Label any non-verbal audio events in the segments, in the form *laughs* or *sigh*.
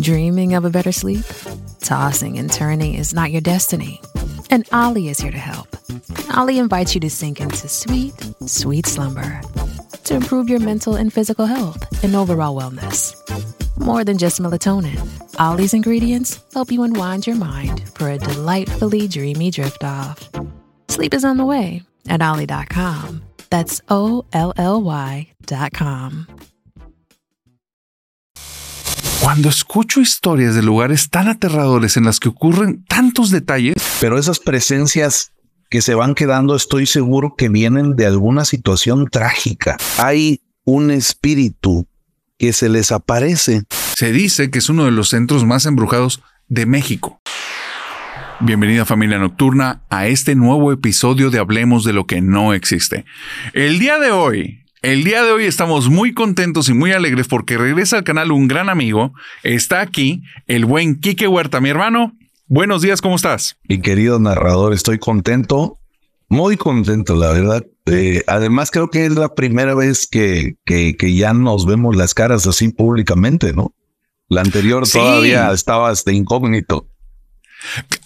Dreaming of a better sleep? Tossing and turning is not your destiny. And Ollie is here to help. Ollie invites you to sink into sweet, sweet slumber to improve your mental and physical health and overall wellness. More than just melatonin, Ollie's ingredients help you unwind your mind for a delightfully dreamy drift off. Sleep is on the way at Ollie.com. That's O L L Y.com. Cuando escucho historias de lugares tan aterradores en las que ocurren tantos detalles, pero esas presencias que se van quedando, estoy seguro que vienen de alguna situación trágica. Hay un espíritu que se les aparece. Se dice que es uno de los centros más embrujados de México. Bienvenida familia nocturna a este nuevo episodio de Hablemos de lo que no existe. El día de hoy el día de hoy estamos muy contentos y muy alegres porque regresa al canal un gran amigo. Está aquí el buen Quique Huerta, mi hermano. Buenos días, ¿cómo estás? Mi querido narrador, estoy contento, muy contento, la verdad. Eh, además, creo que es la primera vez que, que, ya nos vemos las caras así públicamente, ¿no? La anterior todavía estabas de incógnito.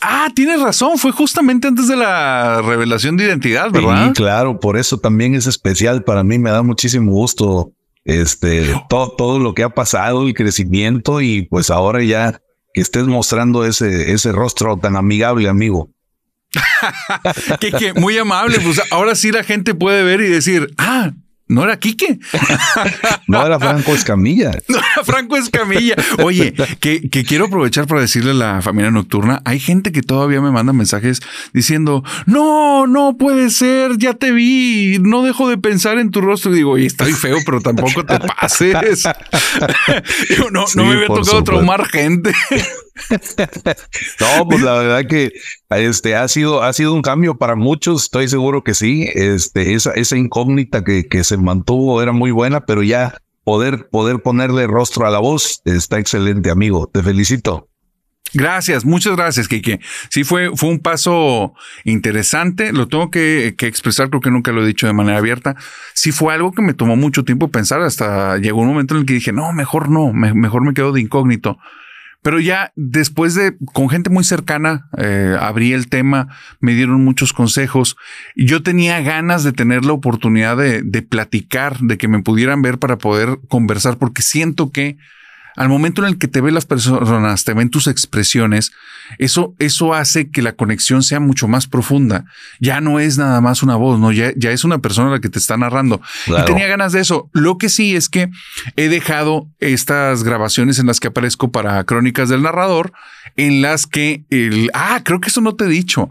Ah, tienes razón, fue justamente antes de la revelación de identidad, ¿verdad? Sí, claro, por eso también es especial para mí, me da muchísimo gusto este todo, todo lo que ha pasado, el crecimiento y pues ahora ya que estés mostrando ese, ese rostro tan amigable, amigo. *laughs* que, muy amable, pues ahora sí la gente puede ver y decir, ah, no era Quique. *laughs* no era Franco Escamilla. *laughs* No era Franco Escamilla. Oye, que, quiero aprovechar para decirle a la familia nocturna, hay gente que todavía me manda mensajes diciendo, no, no puede ser, ya te vi, no dejo de pensar en tu rostro. Y digo, oye, estoy feo, pero tampoco te pases. *laughs* no, no me había tocado traumar gente. *laughs* no, pues la verdad que este ha sido, ha sido un cambio para muchos, estoy seguro que sí. Este, esa, esa incógnita que, que se mantuvo era muy buena, pero ya poder, poder ponerle rostro a la voz está excelente, amigo. Te felicito. Gracias, muchas gracias, Kike. Sí, fue, fue un paso interesante. Lo tengo que, que, expresar, creo que nunca lo he dicho de manera abierta. Sí fue algo que me tomó mucho tiempo pensar. Hasta llegó un momento en el que dije, no, mejor no, mejor me quedo de incógnito. Pero ya después de, con gente muy cercana, eh, abrí el tema, me dieron muchos consejos. Yo tenía ganas de tener la oportunidad de, de platicar, de que me pudieran ver para poder conversar, porque siento que al momento en el que te ven las personas, te ven tus expresiones, eso, eso hace que la conexión sea mucho más profunda. Ya no es nada más una voz, no, ya, ya es una persona la que te está narrando. Y tenía ganas de eso. Lo que sí es que he dejado estas grabaciones en las que aparezco para Crónicas del Narrador, en las que el, ah, creo que eso no te he dicho.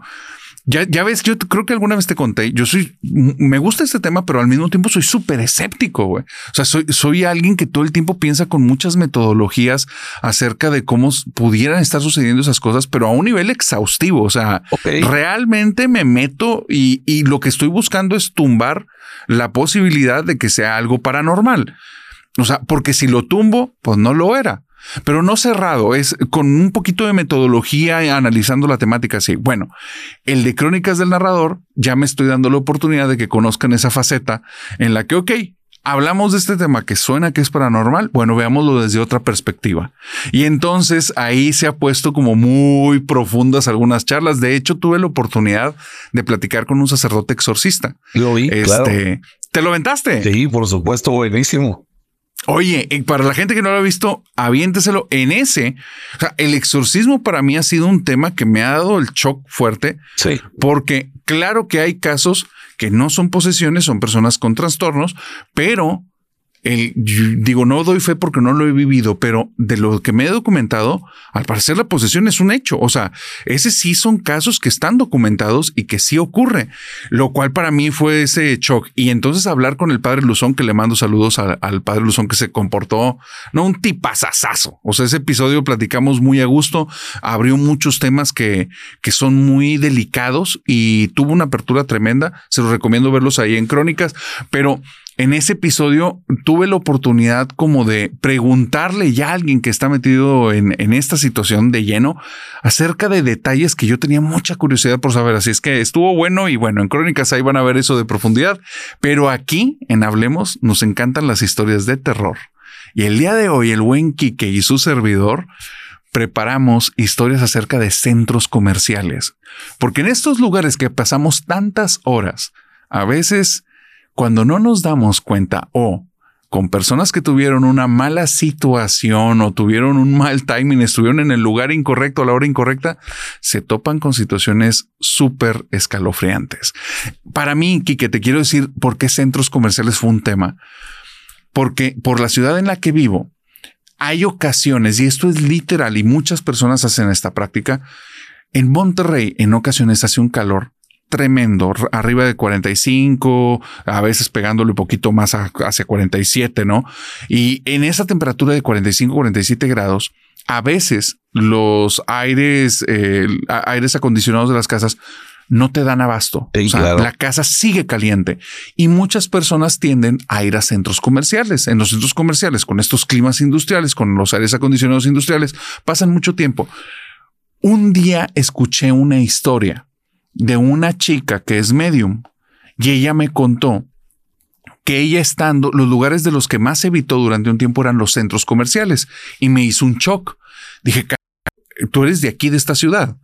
Ya, ya ves, yo creo que alguna vez te conté, yo soy, me gusta este tema, pero al mismo tiempo soy súper escéptico, güey. O sea, soy, soy alguien que todo el tiempo piensa con muchas metodologías acerca de cómo pudieran estar sucediendo esas cosas, pero a un nivel exhaustivo. O sea, realmente me meto y, y lo que estoy buscando es tumbar la posibilidad de que sea algo paranormal. O sea, porque si lo tumbo, pues no lo era pero no cerrado, es con un poquito de metodología analizando la temática así. Bueno, el de Crónicas del Narrador, ya me estoy dando la oportunidad de que conozcan esa faceta en la que, ok, hablamos de este tema que suena que es paranormal, bueno, veámoslo desde otra perspectiva. Y entonces ahí se ha puesto como muy profundas algunas charlas. De hecho, tuve la oportunidad de platicar con un sacerdote exorcista. Lo vi. Este, ¿Te lo aventaste? Sí, por supuesto, buenísimo. Oye, para la gente que no lo ha visto, aviénteselo en ese. O sea, el exorcismo para mí ha sido un tema que me ha dado el shock fuerte. Sí. Porque claro que hay casos que no son posesiones, son personas con trastornos, pero digo, no doy fe porque no lo he vivido, pero de lo que me he documentado, al parecer la posesión es un hecho. O sea, ese sí son casos que están documentados y que sí ocurre, lo cual para mí fue ese shock. Y entonces hablar con el padre Luzón, que le mando saludos al padre Luzón, que se comportó, no un tipazazazo. O sea, ese episodio platicamos muy a gusto, abrió muchos temas que, que son muy delicados y tuvo una apertura tremenda. Se los recomiendo verlos ahí en Crónicas, pero en ese episodio tuve la oportunidad como de preguntarle ya a alguien que está metido en, esta situación de lleno acerca de detalles que yo tenía mucha curiosidad por saber. Así es que estuvo bueno y bueno, en Crónicas ahí van a ver eso de profundidad, pero aquí en Hablemos nos encantan las historias de terror. Y el día de hoy el buen Quique y su servidor preparamos historias acerca de centros comerciales, porque en estos lugares que pasamos tantas horas, a veces cuando no nos damos cuenta o con personas que tuvieron una mala situación o tuvieron un mal timing, estuvieron en el lugar incorrecto a la hora incorrecta, se topan con situaciones súper escalofriantes. Para mí, Kike, te quiero decir por qué centros comerciales fue un tema. Porque por la ciudad en la que vivo, hay ocasiones, y esto es literal, y muchas personas hacen esta práctica, en Monterrey en ocasiones hace un calor tremendo, arriba de 45, a veces pegándole un poquito más hacia 47, ¿no? Y en esa temperatura de 45, 47 grados, a veces los aires, eh, aires acondicionados de las casas no te dan abasto. o sea, la casa sigue caliente y muchas personas tienden a ir a centros comerciales. En los centros comerciales, con estos climas industriales, con los aires acondicionados industriales, pasan mucho tiempo. Un día escuché una historia de una chica que es medium y ella me contó que ella estando, los lugares de los que más evitó durante un tiempo eran los centros comerciales y me hizo un shock. Dije, tú eres de aquí, de esta ciudad.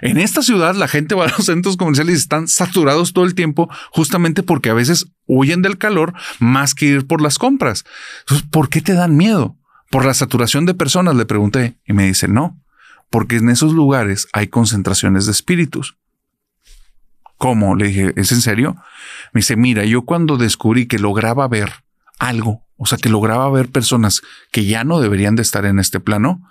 En esta ciudad la gente va a los centros comerciales y están saturados todo el tiempo justamente porque a veces huyen del calor más que ir por las compras. Entonces, ¿por qué te dan miedo? Por la saturación de personas, le pregunté y me dice, no, porque en esos lugares hay concentraciones de espíritus. ¿Cómo? Le dije, ¿es en serio? Me dice, mira, yo cuando descubrí que lograba ver algo, o sea, que lograba ver personas que ya no deberían de estar en este plano,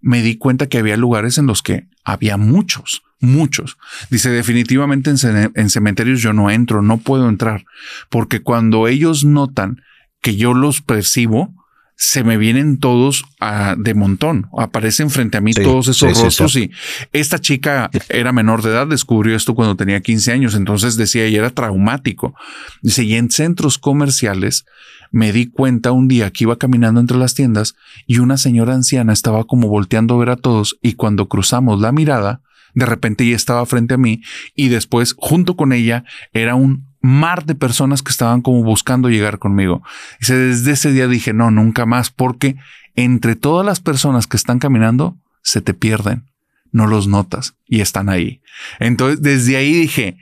me di cuenta que había lugares en los que había muchos, muchos. Dice, definitivamente en, cementerios yo no entro, no puedo entrar, porque cuando ellos notan que yo los percibo, se me vienen todos ah, de montón. Aparecen frente a mí todos esos rostros y esta chica era menor de edad, descubrió esto cuando tenía 15 años, entonces decía, y era traumático. Dice, y en centros comerciales me di cuenta un día que iba caminando entre las tiendas y una señora anciana estaba como volteando a ver a todos y cuando cruzamos la mirada, de repente ella estaba frente a mí y después junto con ella era un mar de personas que estaban como buscando llegar conmigo. Y desde ese día dije, no, nunca más, porque entre todas las personas que están caminando, se te pierden, no los notas y están ahí. Entonces, desde ahí dije,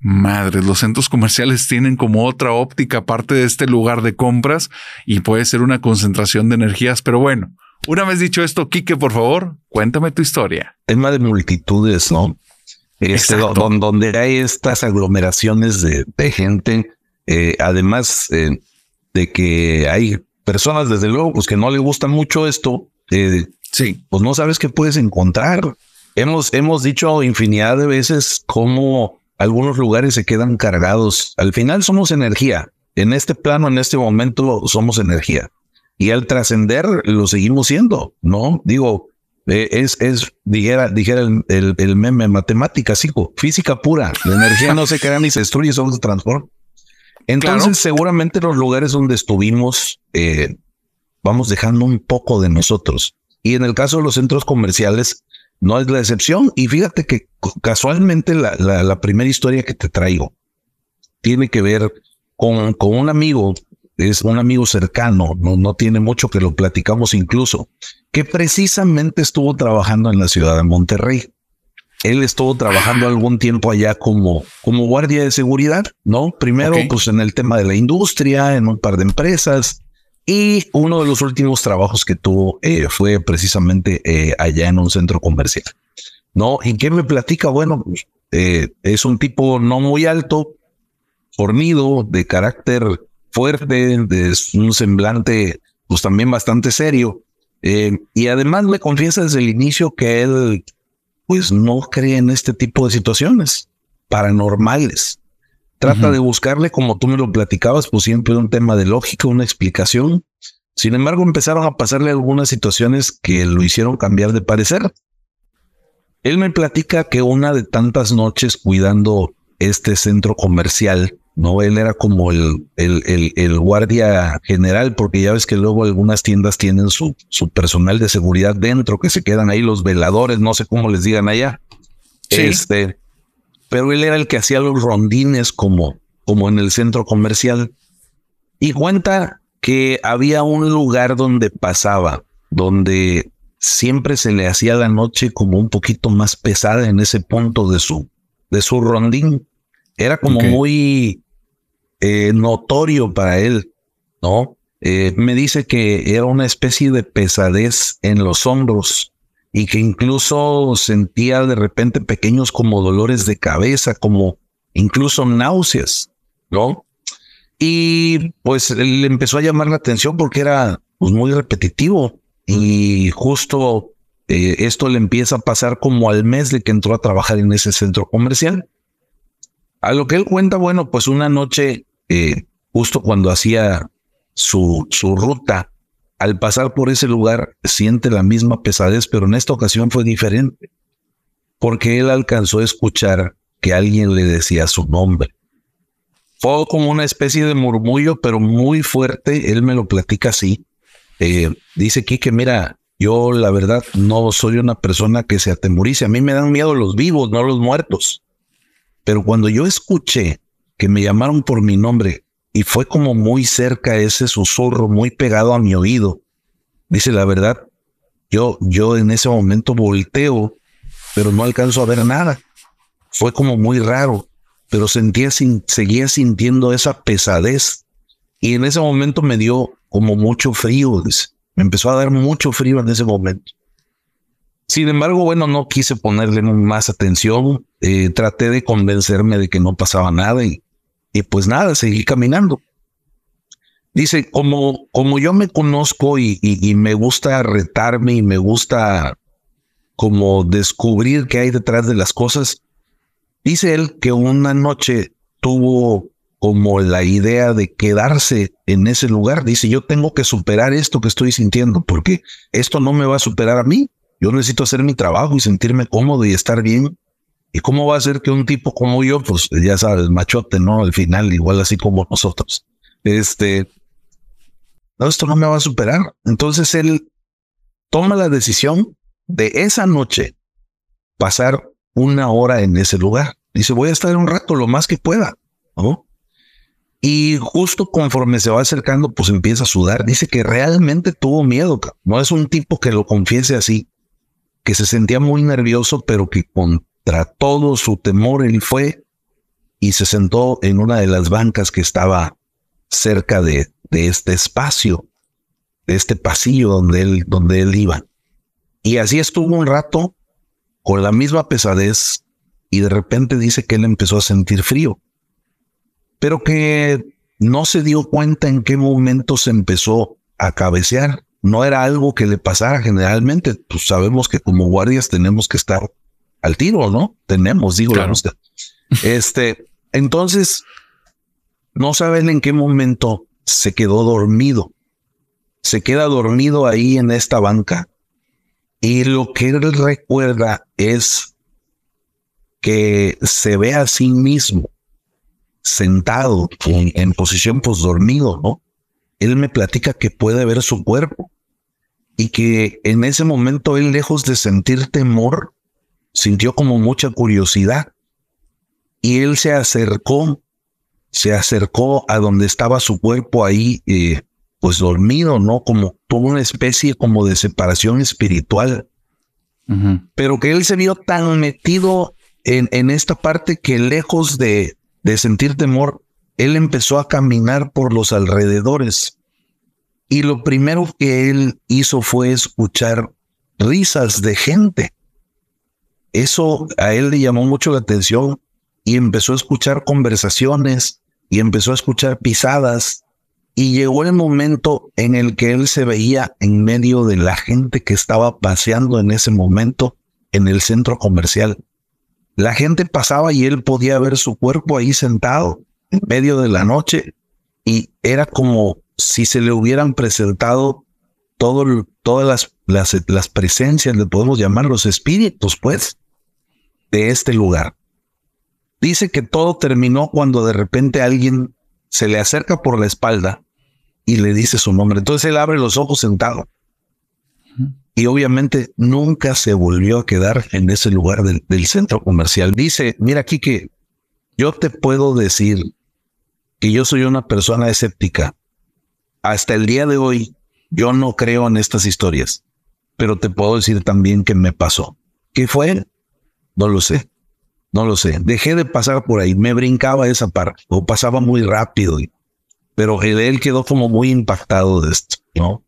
madre, los centros comerciales tienen como otra óptica aparte de este lugar de compras y puede ser una concentración de energías, pero bueno. Una vez dicho esto, Quique, por favor, cuéntame tu historia. Tema de multitudes, ¿no? Este, donde, hay estas aglomeraciones de, gente, eh, además eh, de que hay personas, desde luego, pues que no le gusta mucho esto, eh, sí. pues no sabes qué puedes encontrar. Hemos, hemos dicho infinidad de veces cómo algunos lugares se quedan cargados. Al final somos energía. En este plano, en este momento, somos energía. Y al trascender, lo seguimos siendo, ¿no? Digo, eh, es, es, dijera, dijera el, el, meme, matemáticas, hijo, física pura. La energía no se crea ni se destruye, solo se transforma. Entonces, seguramente los lugares donde estuvimos, eh, vamos dejando un poco de nosotros. Y en el caso de los centros comerciales, no es la excepción. Y fíjate que casualmente la, la, la primera historia que te traigo tiene que ver con, con un amigo es un amigo cercano, no, no tiene mucho que lo platicamos incluso, que precisamente estuvo trabajando en la ciudad de Monterrey. Él estuvo trabajando algún tiempo allá como, como guardia de seguridad, ¿no? Primero, pues en el tema de la industria, en un par de empresas. Y uno de los últimos trabajos que tuvo eh, fue precisamente eh, allá en un centro comercial. ¿No? ¿Y qué me platica? Bueno, eh, es un tipo no muy alto, fornido, de carácter fuerte, de un semblante pues también bastante serio. Eh, y además me confiesa desde el inicio que él pues no cree en este tipo de situaciones paranormales. Trata de buscarle, como tú me lo platicabas, pues siempre un tema de lógica, una explicación. Sin embargo, empezaron a pasarle algunas situaciones que lo hicieron cambiar de parecer. Él me platica que una de tantas noches cuidando este centro comercial, ¿no? Él era como el, el, el, guardia general, porque ya ves que luego algunas tiendas tienen su, su personal de seguridad dentro, que se quedan ahí los veladores, no sé cómo les digan allá. Este, pero él era el que hacía los rondines como, como en el centro comercial. Y cuenta que había un lugar donde pasaba, donde siempre se le hacía la noche como un poquito más pesada en ese punto de su, de su rondín. Era como muy eh, notorio para él, ¿no? Eh, me dice que era una especie de pesadez en los hombros y que incluso sentía de repente pequeños como dolores de cabeza, como incluso náuseas, ¿no? Y pues le empezó a llamar la atención porque era pues, muy repetitivo y justo eh, esto le empieza a pasar como al mes de que entró a trabajar en ese centro comercial. A lo que él cuenta, bueno, pues una noche, eh, justo cuando hacía su, su ruta, al pasar por ese lugar siente la misma pesadez, pero en esta ocasión fue diferente, porque él alcanzó a escuchar que alguien le decía su nombre. Fue como una especie de murmullo, pero muy fuerte. Él me lo platica así. Eh, dice que mira, yo la verdad no soy una persona que se atemorice. A mí me dan miedo los vivos, no los muertos. Pero cuando yo escuché que me llamaron por mi nombre y fue como muy cerca ese susurro, muy pegado a mi oído, dice la verdad, yo, yo en ese momento volteo, pero no alcanzo a ver nada. Fue como muy raro, pero sentía, seguía sintiendo esa pesadez. Y en ese momento me dio como mucho frío, me empezó a dar mucho frío en ese momento. Sin embargo, bueno, no quise ponerle más atención, eh, traté de convencerme de que no pasaba nada y, y pues nada, seguí caminando. Dice, como, como yo me conozco y, y, me gusta retarme y me gusta como descubrir qué hay detrás de las cosas, dice él que una noche tuvo como la idea de quedarse en ese lugar. Dice, yo tengo que superar esto que estoy sintiendo, porque esto no me va a superar a mí. Yo necesito hacer mi trabajo y sentirme cómodo y estar bien. ¿Y cómo va a ser que un tipo como yo, pues ya sabes, machote, ¿no? Al final, igual así como nosotros, este, no, esto no me va a superar. Entonces él toma la decisión de esa noche pasar una hora en ese lugar. Dice, voy a estar un rato lo más que pueda, ¿no? Y justo conforme se va acercando, pues empieza a sudar. Dice que realmente tuvo miedo. No es un tipo que lo confiese así, que se sentía muy nervioso, pero que contra todo su temor él fue y se sentó en una de las bancas que estaba cerca de, de este espacio, de este pasillo donde él, donde él iba. Y así estuvo un rato con la misma pesadez y de repente dice que él empezó a sentir frío pero que no se dio cuenta en qué momento se empezó a cabecear. No era algo que le pasara generalmente. Pues sabemos que como guardias tenemos que estar al tiro, ¿no? Tenemos, digo la usted. Este, entonces, no saben en qué momento se quedó dormido. Se queda dormido ahí en esta banca. Y lo que él recuerda es que se ve a sí mismo sentado en, posición pues dormido, ¿no? Él me platica que puede ver su cuerpo y que en ese momento él lejos de sentir temor, sintió como mucha curiosidad y él se acercó, se acercó a donde estaba su cuerpo ahí, eh, pues dormido, ¿no? Como tuvo una especie como de separación espiritual, pero que él se vio tan metido en, en esta parte que lejos de, de sentir temor, él empezó a caminar por los alrededores. Y lo primero que él hizo fue escuchar risas de gente. Eso a él le llamó mucho la atención y empezó a escuchar conversaciones y empezó a escuchar pisadas Y llegó el momento en el que él se veía en medio de la gente que estaba paseando en ese momento en el centro comercial. La gente pasaba y él podía ver su cuerpo ahí sentado en medio de la noche y era como si se le hubieran presentado todas las, las, las presencias, le podemos llamar los espíritus, pues, de este lugar. Dice que todo terminó cuando de repente alguien se le acerca por la espalda y le dice su nombre. Entonces él abre los ojos sentado. Y obviamente nunca se volvió a quedar en ese lugar del, centro comercial. Dice, mira aquí que yo te puedo decir que yo soy una persona escéptica. Hasta el día de hoy, yo no creo en estas historias, pero te puedo decir también que me pasó. ¿Qué fue? No lo sé. No lo sé. Dejé de pasar por ahí. Me brincaba esa parte o pasaba muy rápido. Pero él quedó como muy impactado de esto, ¿no?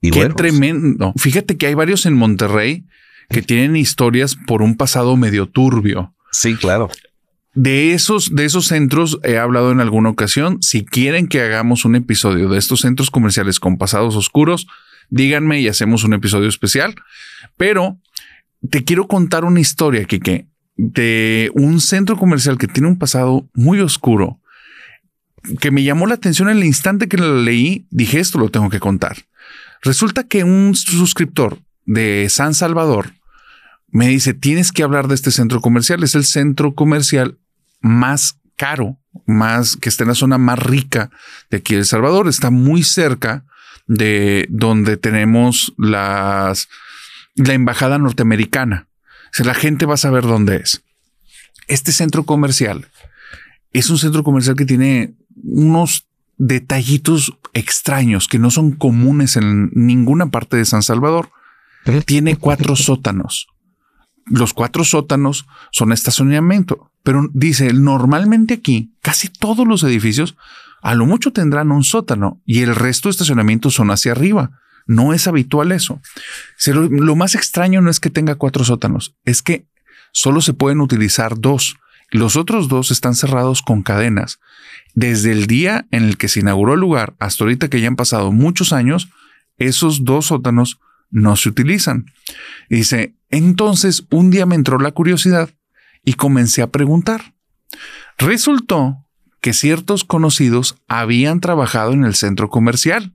Y Qué tremendo. Fíjate que hay varios en Monterrey que tienen historias por un pasado medio turbio. Sí, claro. De esos, de esos centros he hablado en alguna ocasión. Si quieren que hagamos un episodio de estos centros comerciales con pasados oscuros, díganme y hacemos un episodio especial. Pero te quiero contar una historia, Kike, de un centro comercial que tiene un pasado muy oscuro, que me llamó la atención en el instante que lo leí, dije esto lo tengo que contar. Resulta que un suscriptor de San Salvador me dice, tienes que hablar de este centro comercial, es el centro comercial más caro, más que está en la zona más rica de aquí de El Salvador, está muy cerca de donde tenemos las, la embajada norteamericana. Si la gente va a saber dónde es. Este centro comercial es un centro comercial que tiene unos detallitos extraños que no son comunes en ninguna parte de San Salvador. Tiene cuatro *laughs* sótanos. Los cuatro sótanos son estacionamiento, pero dice, normalmente aquí casi todos los edificios a lo mucho tendrán un sótano y el resto de estacionamientos son hacia arriba. No es habitual eso. Lo, más extraño no es que tenga cuatro sótanos, es que solo se pueden utilizar dos. Los otros dos están cerrados con cadenas. Desde el día en el que se inauguró el lugar hasta ahorita que ya han pasado muchos años, esos dos sótanos no se utilizan. dice, entonces un día me entró la curiosidad y comencé a preguntar. Resultó que ciertos conocidos habían trabajado en el centro comercial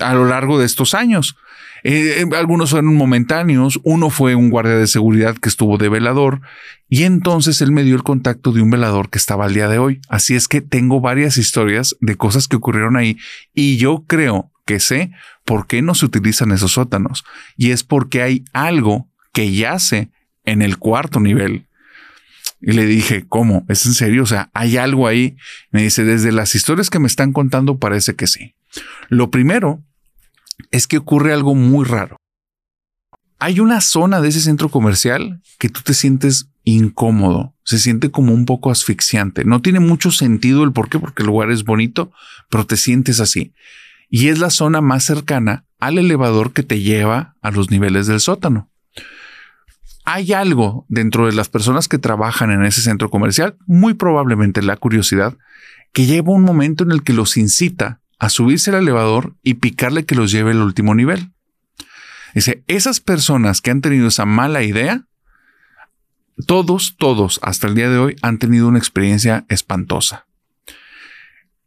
a lo largo de estos años. Eh, eh, algunos fueron momentáneos, uno fue un guardia de seguridad que estuvo de velador y entonces él me dio el contacto de un velador que estaba al día de hoy. Así es que tengo varias historias de cosas que ocurrieron ahí y yo creo que sé por qué no se utilizan esos sótanos y es porque hay algo que yace en el cuarto nivel. Y le dije, ¿cómo? ¿Es en serio? O sea, ¿hay algo ahí? Me dice, desde las historias que me están contando parece que sí. Lo primero es que ocurre algo muy raro. Hay una zona de ese centro comercial que tú te sientes incómodo, se siente como un poco asfixiante. No tiene mucho sentido el por qué, porque el lugar es bonito, pero te sientes así. Y es la zona más cercana al elevador que te lleva a los niveles del sótano. Hay algo dentro de las personas que trabajan en ese centro comercial, muy probablemente la curiosidad, que lleva un momento en el que los incita a subirse al elevador y picarle que los lleve al último nivel. Dice, esas personas que han tenido esa mala idea, todos, todos hasta el día de hoy han tenido una experiencia espantosa.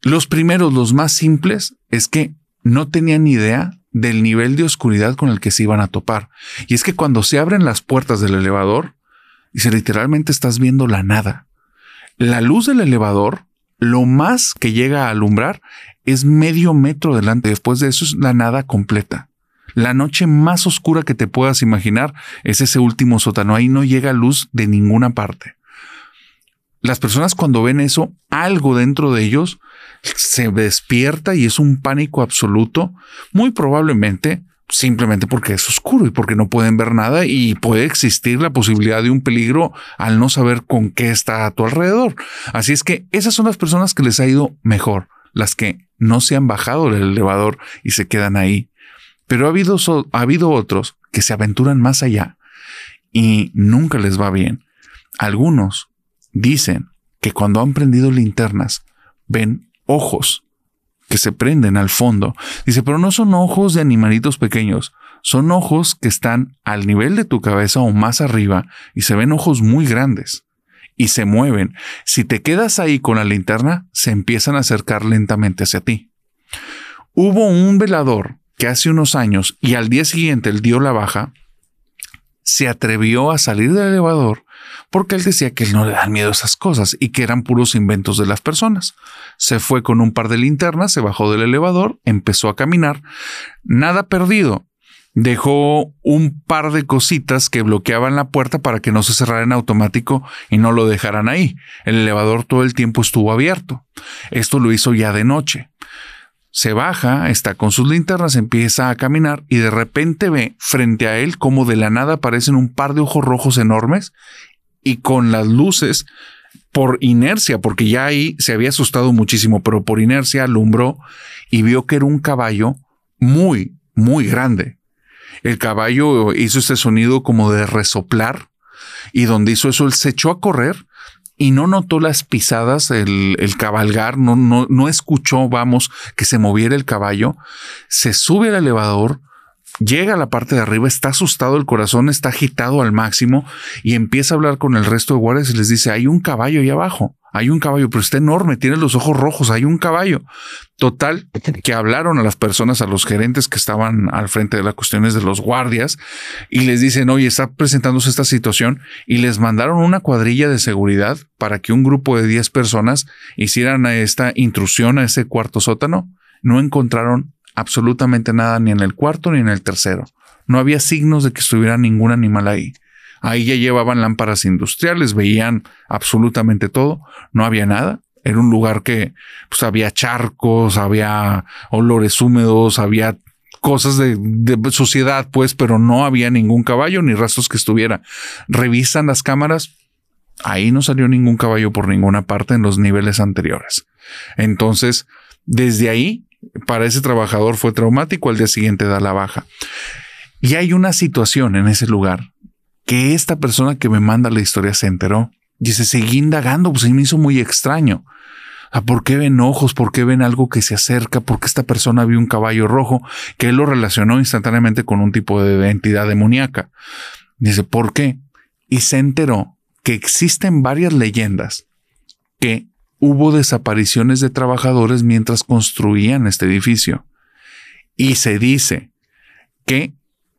Los primeros, los más simples, es que no tenían idea del nivel de oscuridad con el que se iban a topar. Y es que cuando se abren las puertas del elevador, dice literalmente estás viendo la nada. La luz del elevador, lo más que llega a alumbrar es medio metro delante. Después de eso es la nada completa. La noche más oscura que te puedas imaginar es ese último sótano. Ahí no llega luz de ninguna parte. Las personas cuando ven eso, algo dentro de ellos se despierta y es un pánico absoluto, muy probablemente simplemente porque es oscuro y porque no pueden ver nada y puede existir la posibilidad de un peligro al no saber con qué está a tu alrededor. Así es que esas son las personas que les ha ido mejor las que no se han bajado del elevador y se quedan ahí. Pero ha habido, ha habido otros que se aventuran más allá y nunca les va bien. Algunos dicen que cuando han prendido linternas ven ojos que se prenden al fondo. Dice, pero no son ojos de animalitos pequeños, son ojos que están al nivel de tu cabeza o más arriba y se ven ojos muy grandes y se mueven. Si te quedas ahí con la linterna, se empiezan a acercar lentamente hacia ti. Hubo un velador que hace unos años y al día siguiente él dio la baja, se atrevió a salir del elevador porque él decía que él no le dan miedo esas cosas y que eran puros inventos de las personas. Se fue con un par de linternas, se bajó del elevador, empezó a caminar, nada perdido. Dejó un par de cositas que bloqueaban la puerta para que no se cerrara en automático y no lo dejaran ahí. El elevador todo el tiempo estuvo abierto. Esto lo hizo ya de noche se baja, está con sus linternas, empieza a caminar y de repente ve frente a él como de la nada aparecen un par de ojos rojos enormes y con las luces por inercia, porque ya ahí se había asustado muchísimo, pero por inercia alumbró y vio que era un caballo muy, muy grande. El caballo hizo este sonido como de resoplar y donde hizo eso, él se echó a correr y no notó las pisadas, el, cabalgar, no, no, no escuchó, vamos, que se moviera el caballo, se sube al elevador, llega a la parte de arriba, está asustado, el corazón está agitado al máximo y empieza a hablar con el resto de guardias y les dice, hay un caballo ahí abajo hay un caballo, pero está enorme, tiene los ojos rojos, hay un caballo. Total, que hablaron a las personas, a los gerentes que estaban al frente de las cuestiones de los guardias y les dicen, oye, está presentándose esta situación y les mandaron una cuadrilla de seguridad para que un grupo de 10 personas hicieran esta intrusión a ese cuarto sótano. No encontraron absolutamente nada ni en el cuarto ni en el tercero. No había signos de que estuviera ningún animal ahí. Ahí ya llevaban lámparas industriales, veían absolutamente todo, no había nada. Era un lugar que pues, había charcos, había olores húmedos, había cosas de, de, suciedad, pues, pero no había ningún caballo ni rastros que estuviera. Revisan las cámaras, ahí no salió ningún caballo por ninguna parte en los niveles anteriores. Entonces, desde ahí, para ese trabajador fue traumático, al día siguiente da la baja. Y hay una situación en ese lugar que esta persona que me manda la historia se enteró. Y se seguí indagando, pues se me hizo muy extraño. ¿Por qué ven ojos? ¿Por qué ven algo que se acerca? ¿Por qué esta persona vio un caballo rojo? Que él lo relacionó instantáneamente con un tipo de entidad demoníaca. Dice, ¿por qué? Y se enteró que existen varias leyendas que hubo desapariciones de trabajadores mientras construían este edificio. Y se dice que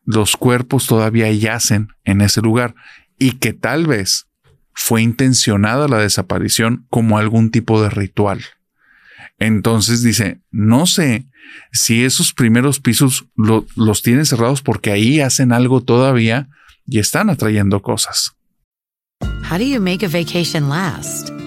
los cuerpos todavía yacen en ese lugar y que tal vez fue intencionada la desaparición como algún tipo de ritual. Entonces dice, no sé si esos primeros pisos los tienen cerrados porque ahí hacen algo todavía y están atrayendo cosas. How do you make a vacation last?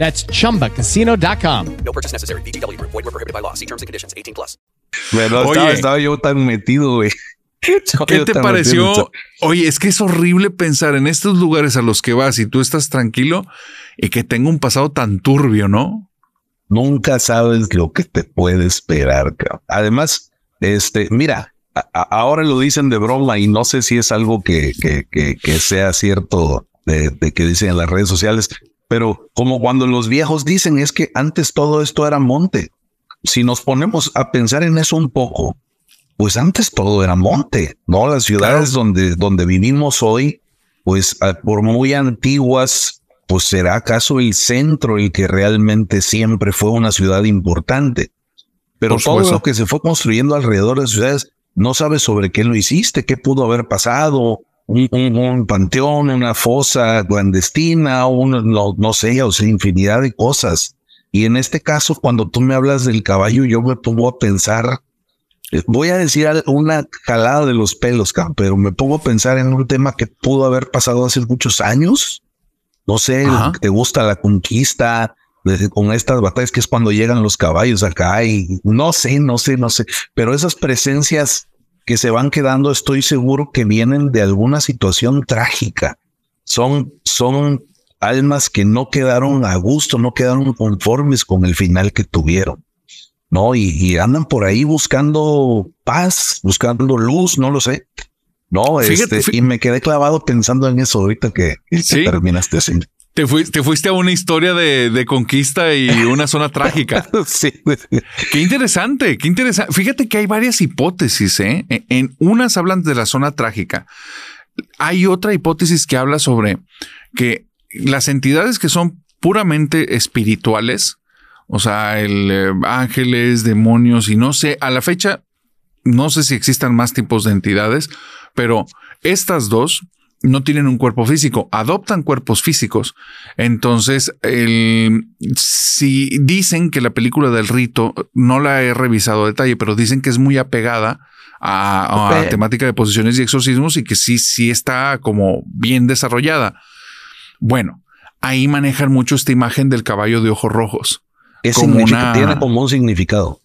That's chumbacasino.com. No purchase necessary. BGW. Void were prohibited by law. See terms and conditions 18 plus. Bueno, Oye. estaba, estaba yo tan metido, güey. *laughs* ¿Qué te pareció? metido. Oye, es que es horrible pensar en estos lugares a los que vas y tú estás tranquilo y que tenga un pasado tan turbio, ¿no? Nunca sabes lo que te puede esperar, cabrón. Además, este, mira, a- a- ahora lo dicen de broma y no sé si es algo que, que, que, que sea cierto de, de que dicen en las redes sociales, pero como cuando los viejos dicen es que antes todo esto era monte. Si nos ponemos a pensar en eso un poco, pues antes todo era monte, ¿no? Las ciudades donde, donde vivimos hoy, pues ah, por muy antiguas, pues será acaso el centro el que realmente siempre fue una ciudad importante. Pero Por todo supuesto. lo que se fue construyendo alrededor de las ciudades, no sabes sobre qué lo hiciste, qué pudo haber pasado, un, un- un panteón, una fosa clandestina, un, no, no sé, o sea, infinidad de cosas. Y en este caso, cuando tú me hablas del caballo, yo me pongo a pensar, eh, voy a decir una jalada de los pelos, pero me pongo a pensar en un tema que pudo haber pasado hace muchos años. No sé, Ajá. te gusta la conquista, con estas batallas que es cuando llegan los caballos acá y no sé, no sé, no sé, pero esas presencias que se van quedando, estoy seguro que vienen de alguna situación trágica. Son, son almas que no quedaron a gusto, no quedaron conformes con el final que tuvieron. No, y, y andan por ahí buscando paz, buscando luz, no lo sé. No, Fíjate, este, y me quedé clavado pensando en eso ahorita que, que terminaste así. Te, fuiste, te fuiste a una historia de, de conquista y una zona *laughs* trágica. sí. Qué interesante, qué interesante. Fíjate que hay varias hipótesis, ¿eh? En- En unas hablan de la zona trágica. Hay otra hipótesis que habla sobre que las entidades que son puramente espirituales, o sea, el eh, ángeles, demonios y no sé, a la fecha no sé si existan más tipos de entidades, pero estas dos no tienen un cuerpo físico, adoptan cuerpos físicos. Entonces, el- si dicen que la película del rito, no la he revisado a detalle, pero dicen que es muy apegada a, a Ok. temática de posesiones y exorcismos y que sí, sí está como bien desarrollada. Bueno, ahí manejan mucho esta imagen del caballo de ojos rojos. Es Como una- tiene como un significado.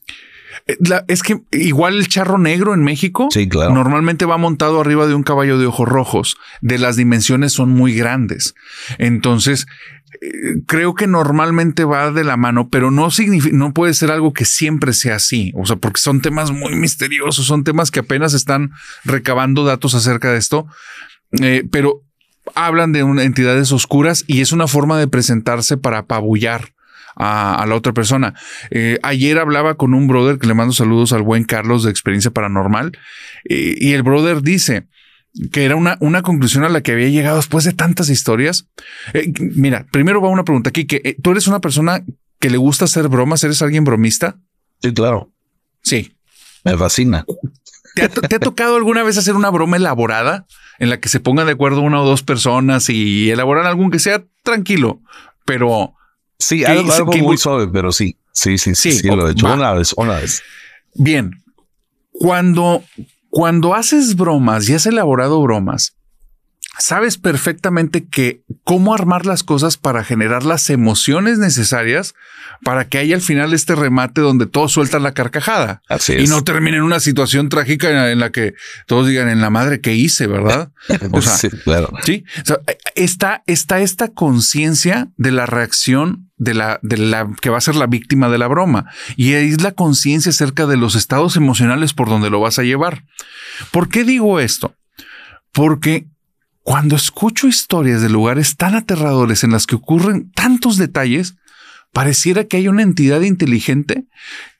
Eh, la- es que igual el charro negro en México Sí, claro. normalmente va montado arriba de un caballo de ojos rojos. De las dimensiones son muy grandes. Entonces, eh, creo que normalmente va de la mano, pero no significa, no puede ser algo que siempre sea así. O sea, porque son temas muy misteriosos, son temas que apenas están recabando datos acerca de esto. Eh, pero hablan de una- entidades oscuras y es una forma de presentarse para apabullar a, a la otra persona. Eh, ayer hablaba con un brother que le mando saludos al buen Carlos de Experiencia Paranormal eh, y el brother dice que era una, una conclusión a la que había llegado después de tantas historias. Eh, mira, primero va una pregunta aquí, que eh, tú eres una persona que le gusta hacer bromas, ¿eres alguien bromista? Sí, claro. Sí. Me fascina. ¿Te ha, te ha tocado alguna vez hacer una broma elaborada en la que se pongan de acuerdo una o dos personas y elaboran algún que sea tranquilo, pero Sí, Que- algo, algo que muy suave, pero sí. Sí, sí, sí, Sí, lo he hecho va. una vez, una vez. Bien, cuando, cuando haces bromas y has elaborado bromas, sabes perfectamente que cómo armar las cosas para generar las emociones necesarias para que haya al final este remate donde todos sueltan la carcajada Así y es. no termine en una situación trágica en la, en la que todos digan en la madre que hice, ¿verdad? *laughs* O sea, sí, claro. Sí, o sea, está, está esta conciencia de la reacción de la, de la que va a ser la víctima de la broma. Y es la conciencia acerca de los estados emocionales por donde lo vas a llevar. ¿Por qué digo esto? Porque cuando escucho historias de lugares tan aterradores en las que ocurren tantos detalles, pareciera que hay una entidad inteligente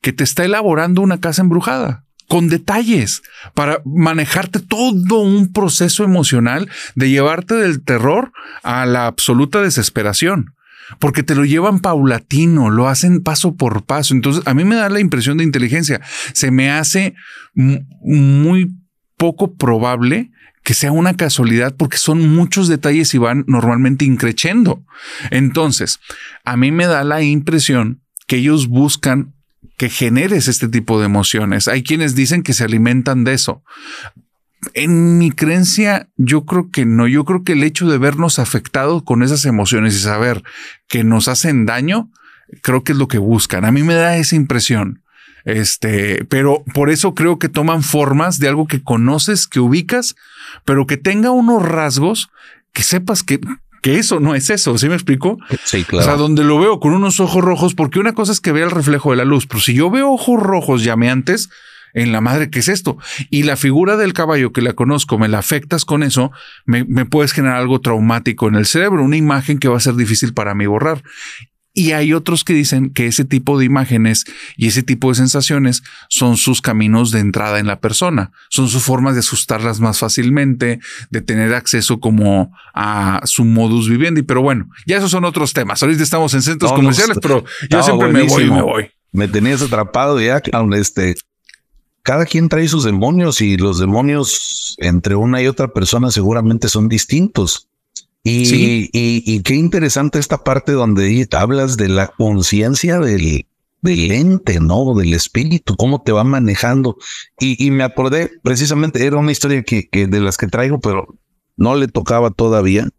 que te está elaborando una casa embrujada con detalles para manejarte todo un proceso emocional de llevarte del terror a la absoluta desesperación. Porque te lo llevan paulatino, lo hacen paso por paso. Entonces, a mí me da la impresión de inteligencia. Se me hace muy poco probable que sea una casualidad porque son muchos detalles y van normalmente increciendo. Entonces, a mí me da la impresión que ellos buscan que generes este tipo de emociones. Hay quienes dicen que se alimentan de eso. En mi creencia, yo creo que no. Yo creo que el hecho de vernos afectados con esas emociones y saber que nos hacen daño, creo que es lo que buscan. A mí me da esa impresión. Este, pero por eso creo que toman formas de algo que conoces, que ubicas, pero que tenga unos rasgos que sepas que, que eso no es eso. ¿Sí me explico? Sí, O sea, claro. donde lo veo con unos ojos rojos, porque una cosa es que vea el reflejo de la luz, pero si yo veo ojos rojos llameantes, en la madre, ¿qué es esto? Y la figura del caballo que la conozco, me la afectas con eso, me, me puedes generar algo traumático en el cerebro, una imagen que va a ser difícil para mí borrar. Y hay otros que dicen que ese tipo de imágenes y ese tipo de sensaciones son sus caminos de entrada en la persona, son sus formas de asustarlas más fácilmente, de tener acceso como a su modus vivendi. Pero bueno, ya esos son otros temas. Ahorita estamos en centros No, no, comerciales, pero yo estaba siempre me voy me voy. Me tenías atrapado ya, este. cada quien trae sus demonios y los demonios entre una y otra persona seguramente son distintos. Y, y, qué interesante esta parte donde hablas de la conciencia del, del ente, ¿no? Del espíritu, cómo te va manejando. Y, y me acordé, precisamente, era una historia que, que, de las que traigo, pero no le tocaba todavía.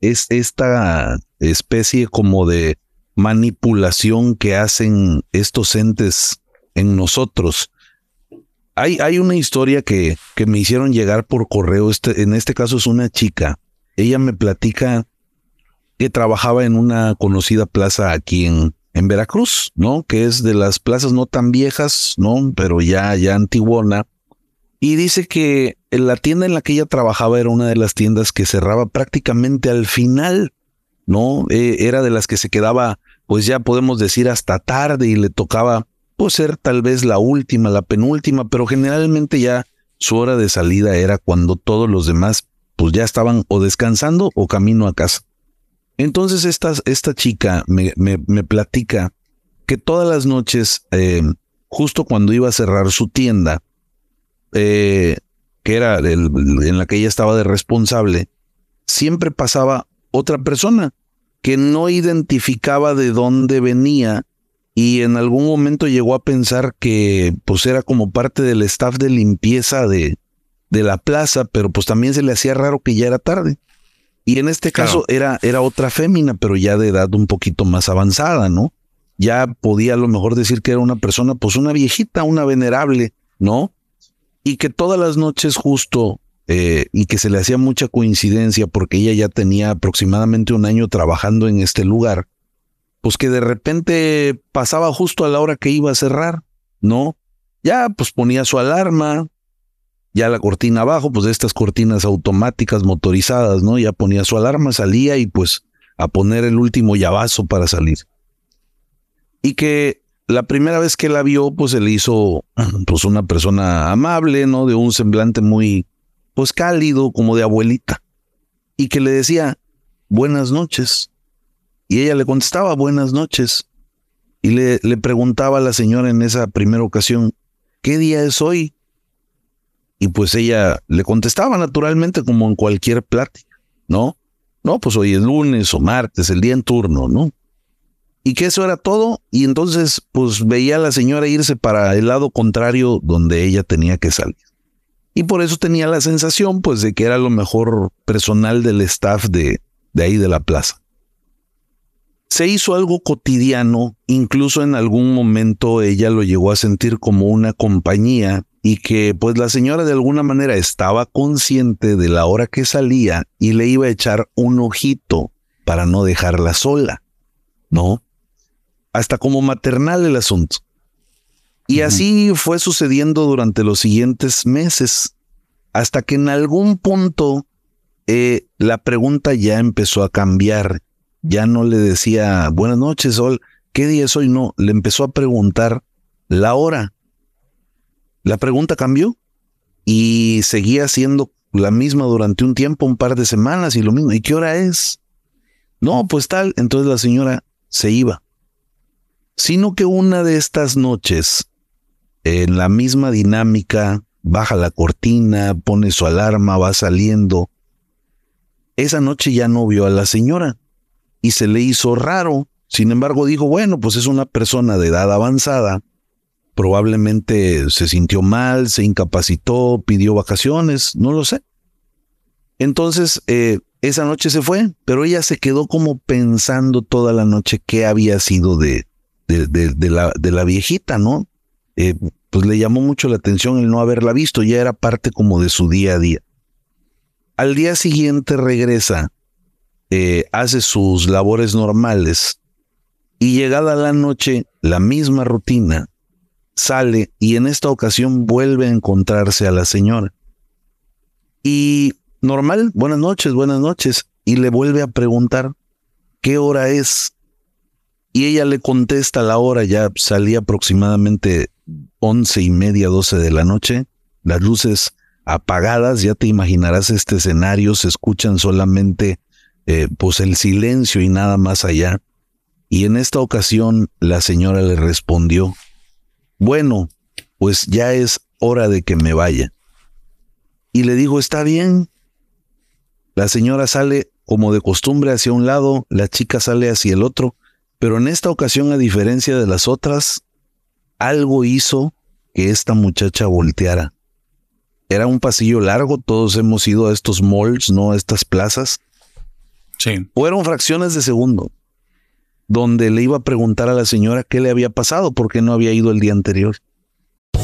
Es esta especie como de manipulación que hacen estos entes en nosotros. Hay, hay una historia que, que me hicieron llegar por correo. Este, en este caso es una chica. Ella me platica que trabajaba en una conocida plaza aquí en, en Veracruz, ¿no? Que es de las plazas no tan viejas, ¿no? Pero ya, ya antiguona. Y dice que la tienda en la que ella trabajaba era una de las tiendas que cerraba prácticamente al final, ¿no? Eh, era de las que se quedaba, pues ya podemos decir, hasta tarde y le tocaba, pues ser tal vez la última, la penúltima, pero generalmente ya su hora de salida era cuando todos los demás, pues ya estaban o descansando o camino a casa. Entonces esta, esta chica me, me, platica que todas las noches, eh, justo cuando iba a cerrar su tienda, eh, que era en la que ella estaba de responsable, siempre pasaba otra persona que no identificaba de dónde venía y en algún momento llegó a pensar que pues era como parte del staff de limpieza de, de la plaza, pero pues también se le hacía raro que ya era tarde. Y en este caso era, era otra fémina, pero ya de edad un poquito más avanzada, ¿no? Ya podía a lo mejor decir que era una persona, pues una viejita, una venerable, ¿no? Y que todas las noches justo, eh, y que se le hacía mucha coincidencia porque ella ya tenía aproximadamente un año trabajando en este lugar, pues que de repente pasaba justo a la hora que iba a cerrar, ¿no? Ya pues ponía su alarma, ya la cortina abajo, pues estas cortinas automáticas motorizadas, ¿no? Ya ponía su alarma, salía y pues a poner el último llavazo para salir. Y que la primera vez que la vio, pues se le hizo *clears throat* pues una persona amable, ¿no? De un semblante muy, pues cálido, como de abuelita. Y que le decía, buenas noches. Y ella le contestaba, buenas noches. Y le, le preguntaba a la señora en esa primera ocasión, ¿qué día es hoy? Y pues ella le contestaba naturalmente como en cualquier plática, ¿no? No, pues hoy es lunes o martes, el día en turno, ¿no? Y que eso era todo. Y entonces, pues veía a la señora irse para el lado contrario donde ella tenía que salir. Y por eso tenía la sensación, pues, de que era lo mejor personal del staff de, de ahí de la plaza. Se hizo algo cotidiano, incluso en algún momento ella lo llegó a sentir como una compañía y que pues la señora de alguna manera estaba consciente de la hora que salía y le iba a echar un ojito para no dejarla sola, ¿no? Hasta como maternal el asunto. Y así fue sucediendo durante los siguientes meses, hasta que en algún punto eh, la pregunta ya empezó a cambiar. Ya no le decía, buenas noches, Sol, ¿qué día es hoy? No, le empezó a preguntar la hora. La pregunta cambió y seguía siendo la misma durante un tiempo, un par de semanas y lo mismo. ¿Y qué hora es? No, pues tal. Entonces la señora se iba. Sino que una de estas noches, en la misma dinámica, baja la cortina, pone su alarma, va saliendo. Esa noche ya no vio a la señora y se le hizo raro. Sin embargo, dijo, bueno, pues es una persona de edad avanzada probablemente se sintió mal, se incapacitó, pidió vacaciones, no lo sé. Entonces, eh, esa noche se fue, pero ella se quedó como pensando toda la noche qué había sido de, de, la, de la, viejita, ¿no? Eh, pues le llamó mucho la atención el no haberla visto, ya era parte como de su día a día. Al día siguiente regresa, eh, hace sus labores normales y llegada la noche, la misma rutina, sale y en esta ocasión vuelve a encontrarse a la señora. Y normal, buenas noches, buenas noches. Y le vuelve a preguntar, ¿qué hora es? Y ella le contesta la hora, ya salía aproximadamente once y media, doce de la noche, las luces apagadas, ya te imaginarás este escenario, se escuchan solamente eh, pues el silencio y nada más allá. Y en esta ocasión la señora le respondió, bueno, pues ya es hora de que me vaya. Y le digo, está bien. La señora sale como de costumbre hacia un lado, la chica sale hacia el otro, pero en esta ocasión, a diferencia de las otras, algo hizo que esta muchacha volteara. Era un pasillo largo, todos hemos ido a estos malls, ¿no? A estas plazas. Sí. Fueron fracciones de segundo, donde le iba a preguntar a la señora qué le había pasado, porque no había ido el día anterior.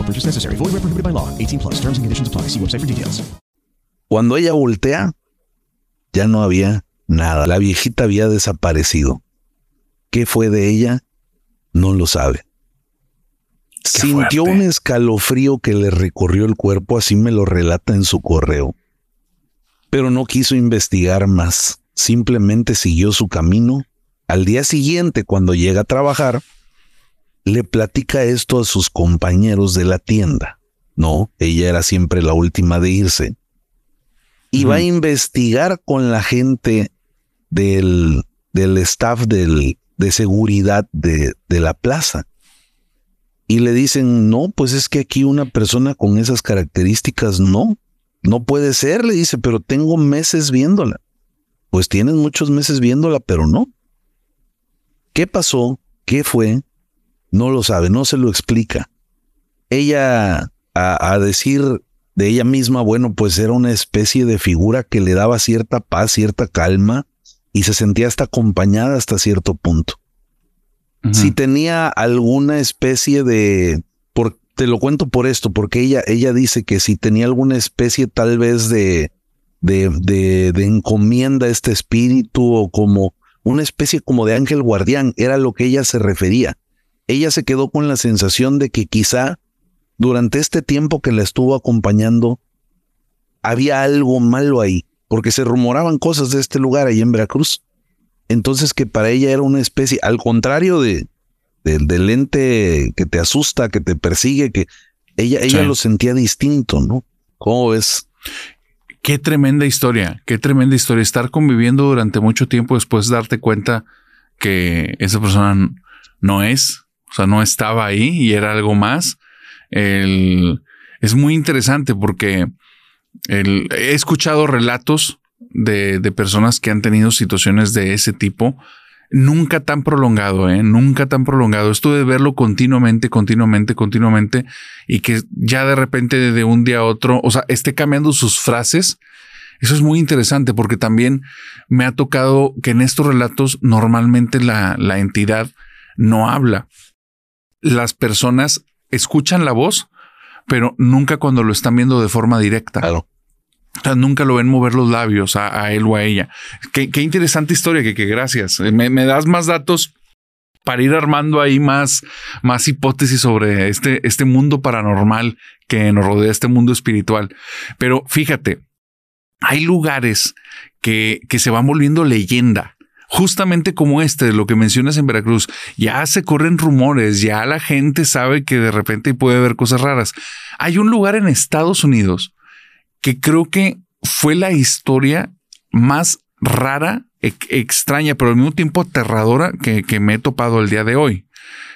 No purchase necessary. Void where prohibited by law. 18 plus. Terms and conditions apply. See website for details. Cuando ella voltea, ya no había nada. La viejita había desaparecido. ¿Qué fue de ella? No lo sabe. Sintió fuerte. un escalofrío que le recorrió el cuerpo, así me lo relata en su correo. Pero no quiso investigar más, simplemente siguió su camino. Al día siguiente, cuando llega a trabajar, le platica esto a sus compañeros de la tienda. No, ella era siempre la última de irse. Y va a investigar con la gente del, del staff del, de seguridad de, de la plaza. Y le dicen, no, pues es que aquí una persona con esas características no, no puede ser, le dice, pero tengo meses viéndola. Pues tienes muchos meses viéndola, pero no. ¿Qué pasó? ¿Qué fue? No lo sabe, no se lo explica. Ella, a, a decir de ella misma, bueno, pues era una especie de figura que le daba cierta paz, cierta calma y se sentía hasta acompañada hasta cierto punto. Si tenía alguna especie de, por, te lo cuento por esto, porque ella, ella dice que si tenía alguna especie tal vez de, de, de, de encomienda a este espíritu o como una especie como de ángel guardián, era lo que ella se refería. Ella se quedó con la sensación de que quizá durante este tiempo que la estuvo acompañando había algo malo ahí, porque se rumoraban cosas de este lugar ahí en Veracruz. Entonces que para ella era una especie, al contrario de, de- del ente que te asusta, que te persigue, que ella, ella Sí. lo sentía distinto, ¿no? ¿Cómo ves? Qué tremenda historia, qué tremenda historia. Estar conviviendo durante mucho tiempo después darte cuenta que esa persona no es, o sea, no estaba ahí y era algo más. El- es muy interesante porque he escuchado relatos de, de personas que han tenido situaciones de ese tipo. Nunca tan prolongado, ¿eh? Nunca tan prolongado. Esto de verlo continuamente, continuamente, continuamente y que ya de repente de un día a otro, o sea, esté cambiando sus frases. Eso es muy interesante porque también me ha tocado que en estos relatos normalmente la, la entidad no habla. Las personas escuchan la voz, pero nunca cuando lo están viendo de forma directa. Claro. O sea, nunca lo ven mover los labios a, a él o a ella. Qué, qué interesante historia, que, que gracias. Me, me das más datos para ir armando ahí más, más hipótesis sobre este, este mundo paranormal que nos rodea, este mundo espiritual. Pero fíjate, hay lugares que, que se van volviendo leyenda. Justamente como este, lo que mencionas en Veracruz, ya se corren rumores, ya la gente sabe que de repente puede haber cosas raras. Hay un lugar en Estados Unidos que creo que fue la historia más rara, extraña, pero al mismo tiempo aterradora que, que me he topado el día de hoy.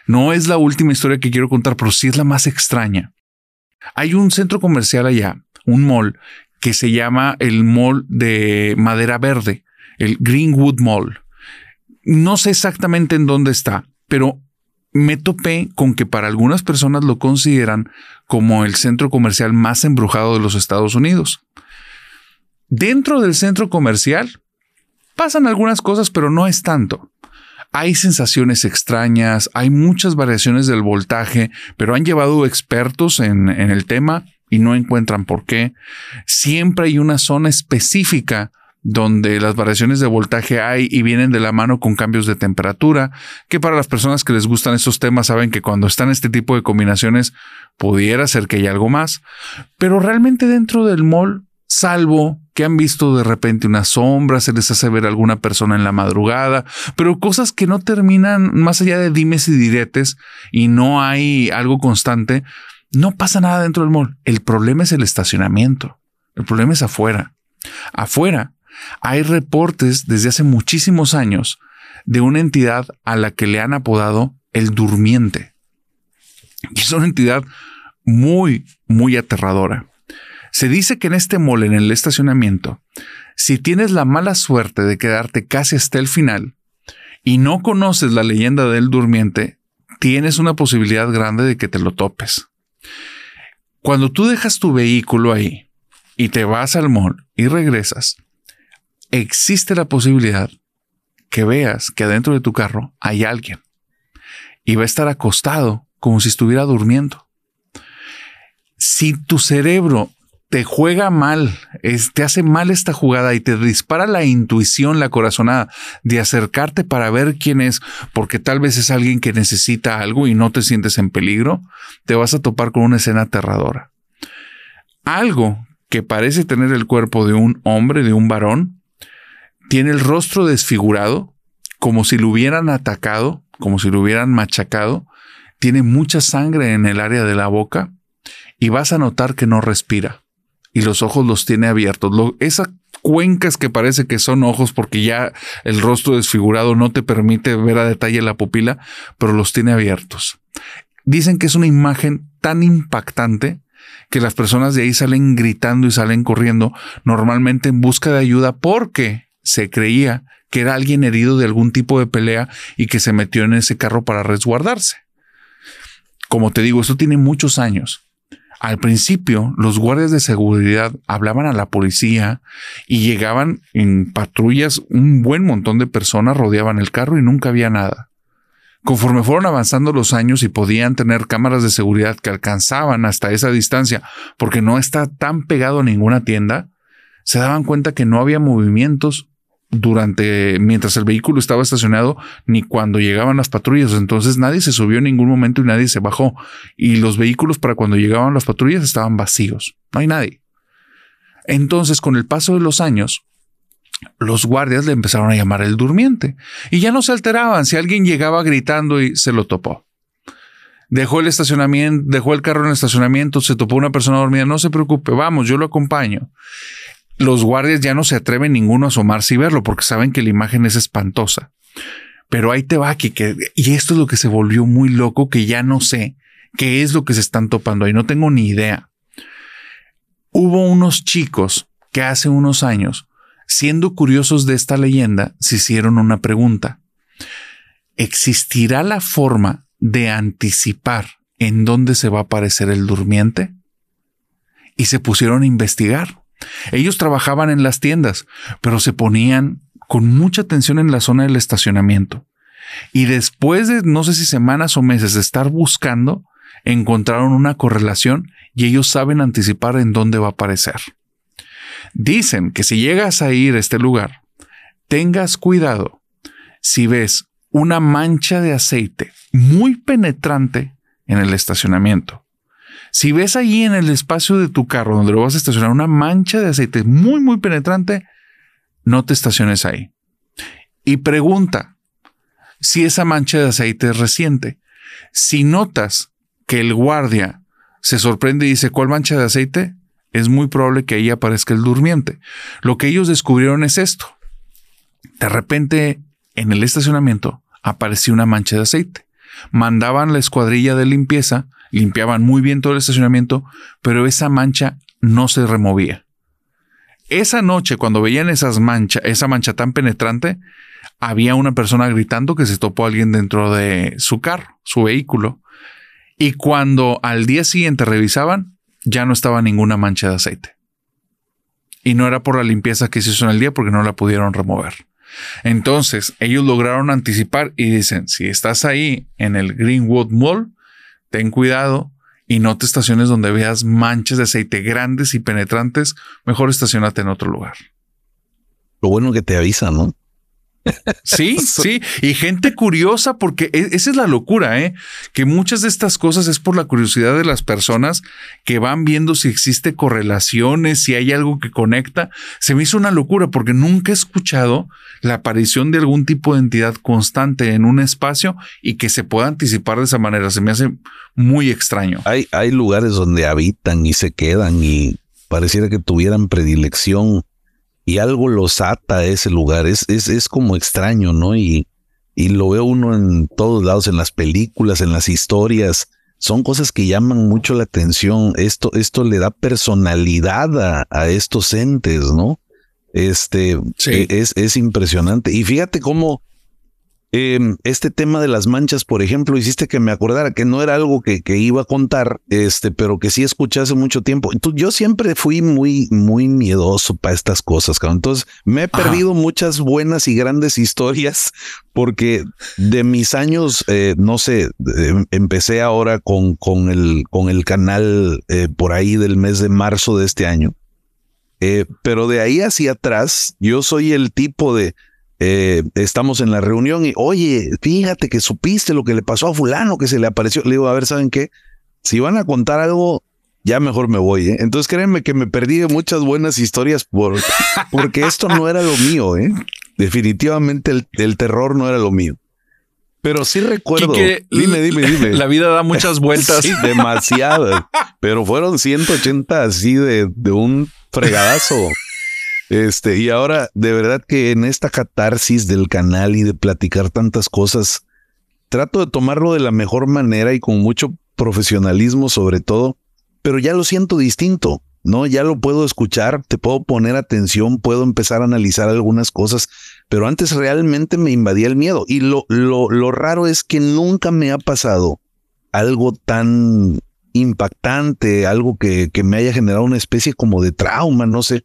No es la última historia que quiero contar, pero sí es la más extraña. Hay un centro comercial allá, un mall, que se llama el Mall de Madera Verde, el Greenwood Mall. No sé exactamente en dónde está, pero me topé con que para algunas personas lo consideran como el centro comercial más embrujado de los Estados Unidos. Dentro del centro comercial pasan algunas cosas, pero no es tanto. Hay sensaciones extrañas, hay muchas variaciones del voltaje, pero han llevado expertos en, en el tema y no encuentran por qué. Siempre hay una zona específica donde las variaciones de voltaje hay y vienen de la mano con cambios de temperatura, que para las personas que les gustan estos temas saben que cuando están este tipo de combinaciones pudiera ser que hay algo más, pero realmente dentro del mall, salvo que han visto de repente una sombra, se les hace ver alguna persona en la madrugada, pero cosas que no terminan más allá de dimes y diretes y no hay algo constante, no pasa nada dentro del mall. El problema es el estacionamiento. El problema es afuera. Afuera hay reportes desde hace muchísimos años de una entidad a la que le han apodado el durmiente. Y es una entidad muy, muy aterradora. Se dice que en este mall, en el estacionamiento, si tienes la mala suerte de quedarte casi hasta el final y no conoces la leyenda del durmiente, tienes una posibilidad grande de que te lo topes. Cuando tú dejas tu vehículo ahí y te vas al mall y regresas, existe la posibilidad que veas que adentro de tu carro hay alguien y va a estar acostado como si estuviera durmiendo. Si tu cerebro te juega mal, te hace mal esta jugada y te dispara la intuición, la corazonada de acercarte para ver quién es, porque tal vez es alguien que necesita algo y no te sientes en peligro, te vas a topar con una escena aterradora. Algo que parece tener el cuerpo de un hombre, de un varón, tiene el rostro desfigurado, como si lo hubieran atacado, como si lo hubieran machacado, tiene mucha sangre en el área de la boca y vas a notar que no respira y los ojos los tiene abiertos. esas cuencas que parece que son ojos porque ya el rostro desfigurado no te permite ver a detalle la pupila, pero los tiene abiertos. Dicen que es una imagen tan impactante que las personas de ahí salen gritando y salen corriendo, normalmente en busca de ayuda porque se creía que era alguien herido de algún tipo de pelea y que se metió en ese carro para resguardarse. Como te digo, esto tiene muchos años. Al principio, los guardias de seguridad hablaban a la policía y llegaban en patrullas, un buen montón de personas rodeaban el carro y nunca había nada. Conforme fueron avanzando los años y podían tener cámaras de seguridad que alcanzaban hasta esa distancia, porque no está tan pegado a ninguna tienda, se daban cuenta que no había movimientos durante mientras el vehículo estaba estacionado ni cuando llegaban las patrullas. Entonces nadie se subió en ningún momento y nadie se bajó. Y los vehículos para cuando llegaban las patrullas estaban vacíos. No hay nadie. Entonces, con el paso de los años, los guardias le empezaron a llamar el durmiente y ya no se alteraban si alguien llegaba gritando y se lo topó. Dejó el estacionamiento, dejó el carro en el estacionamiento, se topó una persona dormida. No se preocupe, vamos, yo lo acompaño los guardias ya no se atreven ninguno a asomarse y verlo porque saben que la imagen es espantosa. Pero ahí te va, que, y esto es lo que se volvió muy loco, que ya no sé qué es lo que se están topando ahí, no tengo ni idea. Hubo unos chicos que hace unos años, siendo curiosos de esta leyenda, se hicieron una pregunta. ¿Existirá la forma de anticipar en dónde se va a aparecer el durmiente? Y se pusieron a investigar. Ellos trabajaban en las tiendas, pero se ponían con mucha atención en la zona del estacionamiento. Y después de no sé si semanas o meses de estar buscando, encontraron una correlación y ellos saben anticipar en dónde va a aparecer. Dicen que si llegas a ir a este lugar, tengas cuidado si ves una mancha de aceite muy penetrante en el estacionamiento si ves allí en el espacio de tu carro donde lo vas a estacionar una mancha de aceite muy, muy penetrante, no te estaciones ahí. Y pregunta si esa mancha de aceite es reciente. Si notas que el guardia se sorprende y dice, ¿cuál mancha de aceite? Es muy probable que ahí aparezca el durmiente. Lo que ellos descubrieron es esto. De repente, en el estacionamiento apareció una mancha de aceite. Mandaban la escuadrilla de limpieza limpiaban muy bien todo el estacionamiento, pero esa mancha no se removía. Esa noche, cuando veían esas manchas, esa mancha tan penetrante, había una persona gritando que se topó alguien dentro de su carro, su vehículo. Y cuando al día siguiente revisaban, ya no estaba ninguna mancha de aceite. Y no era por la limpieza que se hizo en el día porque no la pudieron remover. Entonces, ellos lograron anticipar y dicen, si estás ahí en el Greenwood Mall, ten cuidado y no te estaciones donde veas manchas de aceite grandes y penetrantes, mejor estacionate en otro lugar. Lo bueno que te avisa, ¿no? Sí, *laughs* sí, y gente curiosa porque e- esa es la locura, ¿eh? Que muchas de estas cosas es por la curiosidad de las personas que van viendo si existe correlaciones, si hay algo que conecta. Se me hizo una locura porque nunca he escuchado la aparición de algún tipo de entidad constante en un espacio y que se pueda anticipar de esa manera. Se me hace muy extraño. Hay, hay lugares donde habitan y se quedan y pareciera que tuvieran predilección y algo los ata a ese lugar. Es, es, es como extraño, ¿no? Y, y lo veo uno en todos lados, en las películas, en las historias. Son cosas que llaman mucho la atención. Esto, esto le da personalidad a, a estos entes, ¿no? Este Sí. es, es impresionante. Y fíjate cómo eh, este tema de las manchas, por ejemplo, hiciste que me acordara que no era algo que, que iba a contar, este, pero que sí escuché hace mucho tiempo. Entonces, yo siempre fui muy, muy miedoso para estas cosas, cabrón. Entonces, me he Ajá. perdido muchas buenas y grandes historias porque de mis años, eh, no sé, eh, empecé ahora con, con, el, con el canal eh, por ahí del mes de marzo de este año. Pero de ahí hacia atrás, yo soy el tipo de, eh, estamos en la reunión y, oye, fíjate que supiste lo que le pasó a fulano, que se le apareció. Le digo, a ver, ¿saben qué? Si van a contar algo, ya mejor me voy. ¿eh? Entonces créanme que me perdí de muchas buenas historias por, porque esto no era lo mío. ¿eh? Definitivamente el, el terror no era lo mío. Pero sí recuerdo. Quique, dime, dime, dime. La vida da muchas vueltas. *laughs* Sí, demasiadas. pero fueron 180 así de, de un fregadazo. Este, y ahora, de verdad que en esta catarsis del canal y de platicar tantas cosas, trato de tomarlo de la mejor manera y con mucho profesionalismo sobre todo, pero ya lo siento distinto, ¿no? Ya lo puedo escuchar, te puedo poner atención, puedo empezar a analizar algunas cosas, pero antes realmente me invadía el miedo. Y lo, lo, lo raro es que nunca me ha pasado algo tan impactante, algo que, que me haya generado una especie como de trauma, no sé.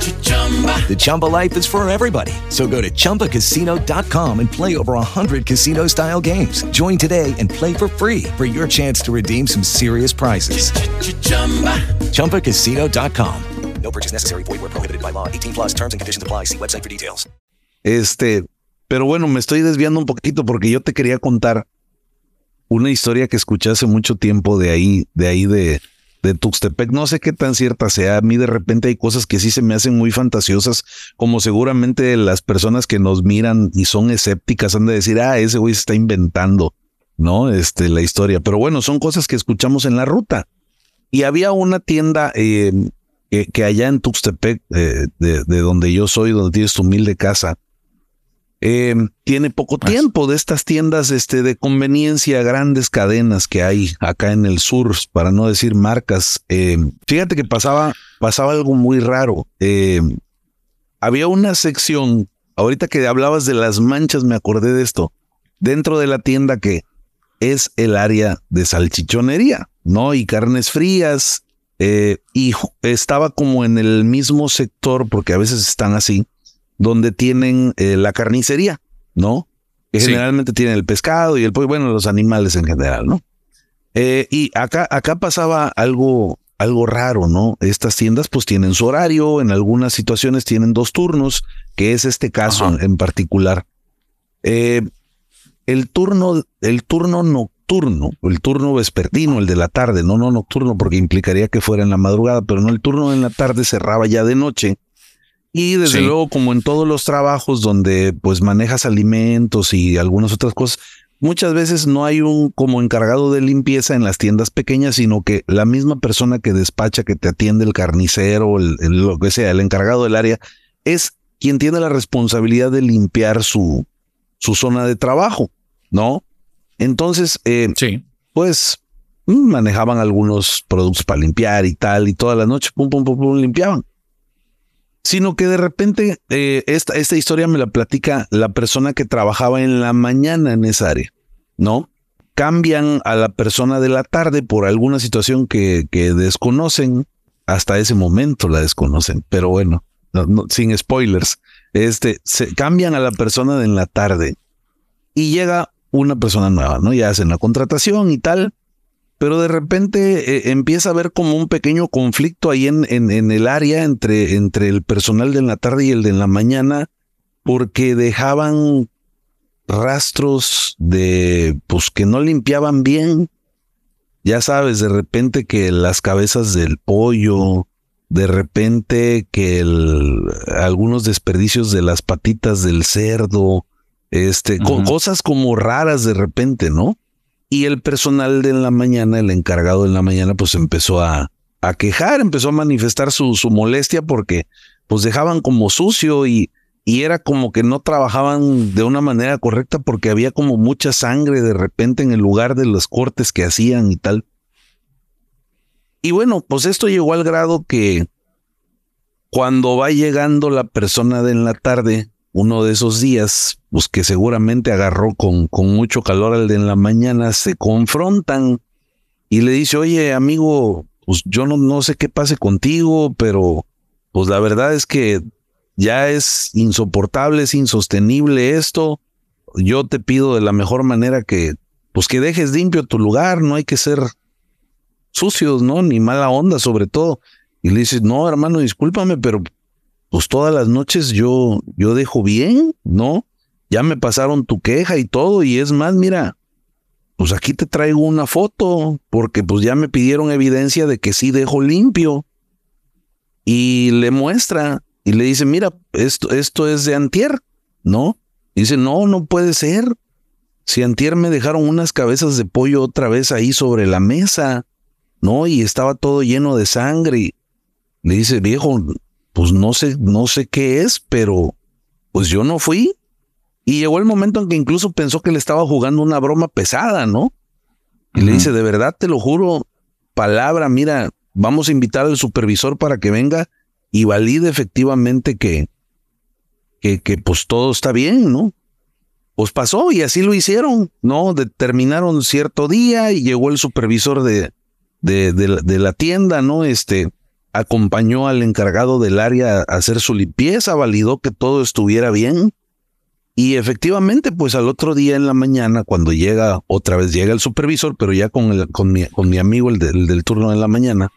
The Chumba life is for everybody. So go to ChumbaCasino.com and play over 100 casino style games. Join today and play for free for your chance to redeem some serious prizes. ChumbaCasino.com. No purchase necessary. Void were prohibited by law. 18 plus terms and conditions apply. See website for details. Este, pero bueno, me estoy desviando un poquito porque yo te quería contar una historia que escuché hace mucho tiempo de ahí, de ahí de, de Tuxtepec. No sé qué tan cierta sea. A mí de repente hay cosas que sí se me hacen muy fantasiosas, como seguramente las personas que nos miran y son escépticas han de decir, ah, ese güey se está inventando, ¿no? Este, la historia. Pero bueno, son cosas que escuchamos en la ruta. Y había una tienda eh, que, que allá en Tuxtepec, eh, de, de donde yo soy, donde tienes tu humilde casa, eh, tiene poco tiempo de estas tiendas este, de conveniencia, grandes cadenas que hay acá en el sur, para no decir marcas. Eh, fíjate que pasaba, pasaba algo muy raro. Eh, había una sección, ahorita que hablabas de las manchas, me acordé de esto, dentro de la tienda que es el área de salchichonería, ¿no? Y carnes frías. eh, y estaba como en el mismo sector, porque a veces están así, donde tienen eh, la carnicería, ¿no? Que Sí. generalmente tienen el pescado y el pollo, bueno, los animales en general, ¿no? Eh, y acá, acá pasaba algo, algo raro, ¿no? Estas tiendas pues tienen su horario, en algunas situaciones tienen dos turnos, que es este caso Ajá. en particular. Eh, el turno, el turno nocturno, el turno vespertino, el de la tarde, no, no nocturno, porque implicaría que fuera en la madrugada, pero no, el turno en la tarde cerraba ya de noche. Y desde Sí. luego, como en todos los trabajos donde pues manejas alimentos y algunas otras cosas, muchas veces no hay un como encargado de limpieza en las tiendas pequeñas, sino que la misma persona que despacha, que te atiende el carnicero, el, el- lo que sea, el encargado del área, es quien tiene la responsabilidad de limpiar su, su zona de trabajo, ¿no? Entonces, eh, sí. pues mm, manejaban algunos productos para limpiar y tal, y toda la noche, pum, pum, pum, pum, limpiaban. Sino que de repente, eh, esta, esta historia me la platica la persona que trabajaba en la mañana en esa área, ¿no? Cambian a la persona de la tarde por alguna situación que, que desconocen, hasta ese momento la desconocen, pero bueno, sin spoilers, este, se cambian a la persona de en la tarde y llega una persona nueva, ¿no? Ya hacen la contratación y tal, pero de repente eh, empieza a haber como un pequeño conflicto ahí en, en, el área entre, entre el personal de la tarde y el de la mañana, porque dejaban rastros de, pues que no limpiaban bien. Ya sabes, de repente que las cabezas del pollo, de repente que el, algunos desperdicios de las patitas del cerdo, este, cosas como raras de repente, ¿no? Y el personal de la mañana, el encargado de la mañana, pues empezó a, a quejar, empezó a manifestar su, molestia porque pues dejaban como sucio y, y era como que no trabajaban de una manera correcta porque había como mucha sangre de repente en el lugar de los cortes que hacían y tal. Y bueno, pues esto llegó al grado que cuando va llegando la persona de la tarde, uno de esos días, pues que seguramente agarró con, con mucho calor al de en la mañana, se confrontan y le dice, oye amigo, pues yo no, no sé qué pase contigo, pero pues la verdad es que ya es insoportable, es insostenible esto. Yo te pido de la mejor manera que, pues que dejes limpio tu lugar, no hay que ser sucios, ¿no? Ni mala onda sobre todo. Y le dices, no, hermano, discúlpame, pero pues todas las noches yo, yo dejo bien, ¿no? Ya me pasaron tu queja y todo, y es más, mira, pues aquí te traigo una foto, porque pues ya me pidieron evidencia de que sí dejo limpio. Y le muestra, y le dice, mira, esto, esto es de antier, ¿no? dice, no, no puede ser. Si antier me dejaron unas cabezas de pollo otra vez ahí sobre la mesa. ¿no? Y estaba todo lleno de sangre. Y le dice, viejo, pues no sé, no sé qué es, pero pues yo no fui. Y llegó el momento en que incluso pensó que le estaba jugando una broma pesada, ¿no? Y le dice, de verdad, te lo juro, palabra, mira, vamos a invitar al supervisor para que venga y valide efectivamente que, que, que pues todo está bien, ¿no? Pues pasó y así lo hicieron, ¿no? Determinaron cierto día y llegó el supervisor de, de, la, tienda, ¿no? Este acompañó al encargado del área a hacer su limpieza, validó que todo estuviera bien. Y efectivamente, pues al otro día en la mañana, cuando llega, otra vez llega el supervisor, pero ya con, el, con, mi, con mi amigo, el, del turno de la mañana.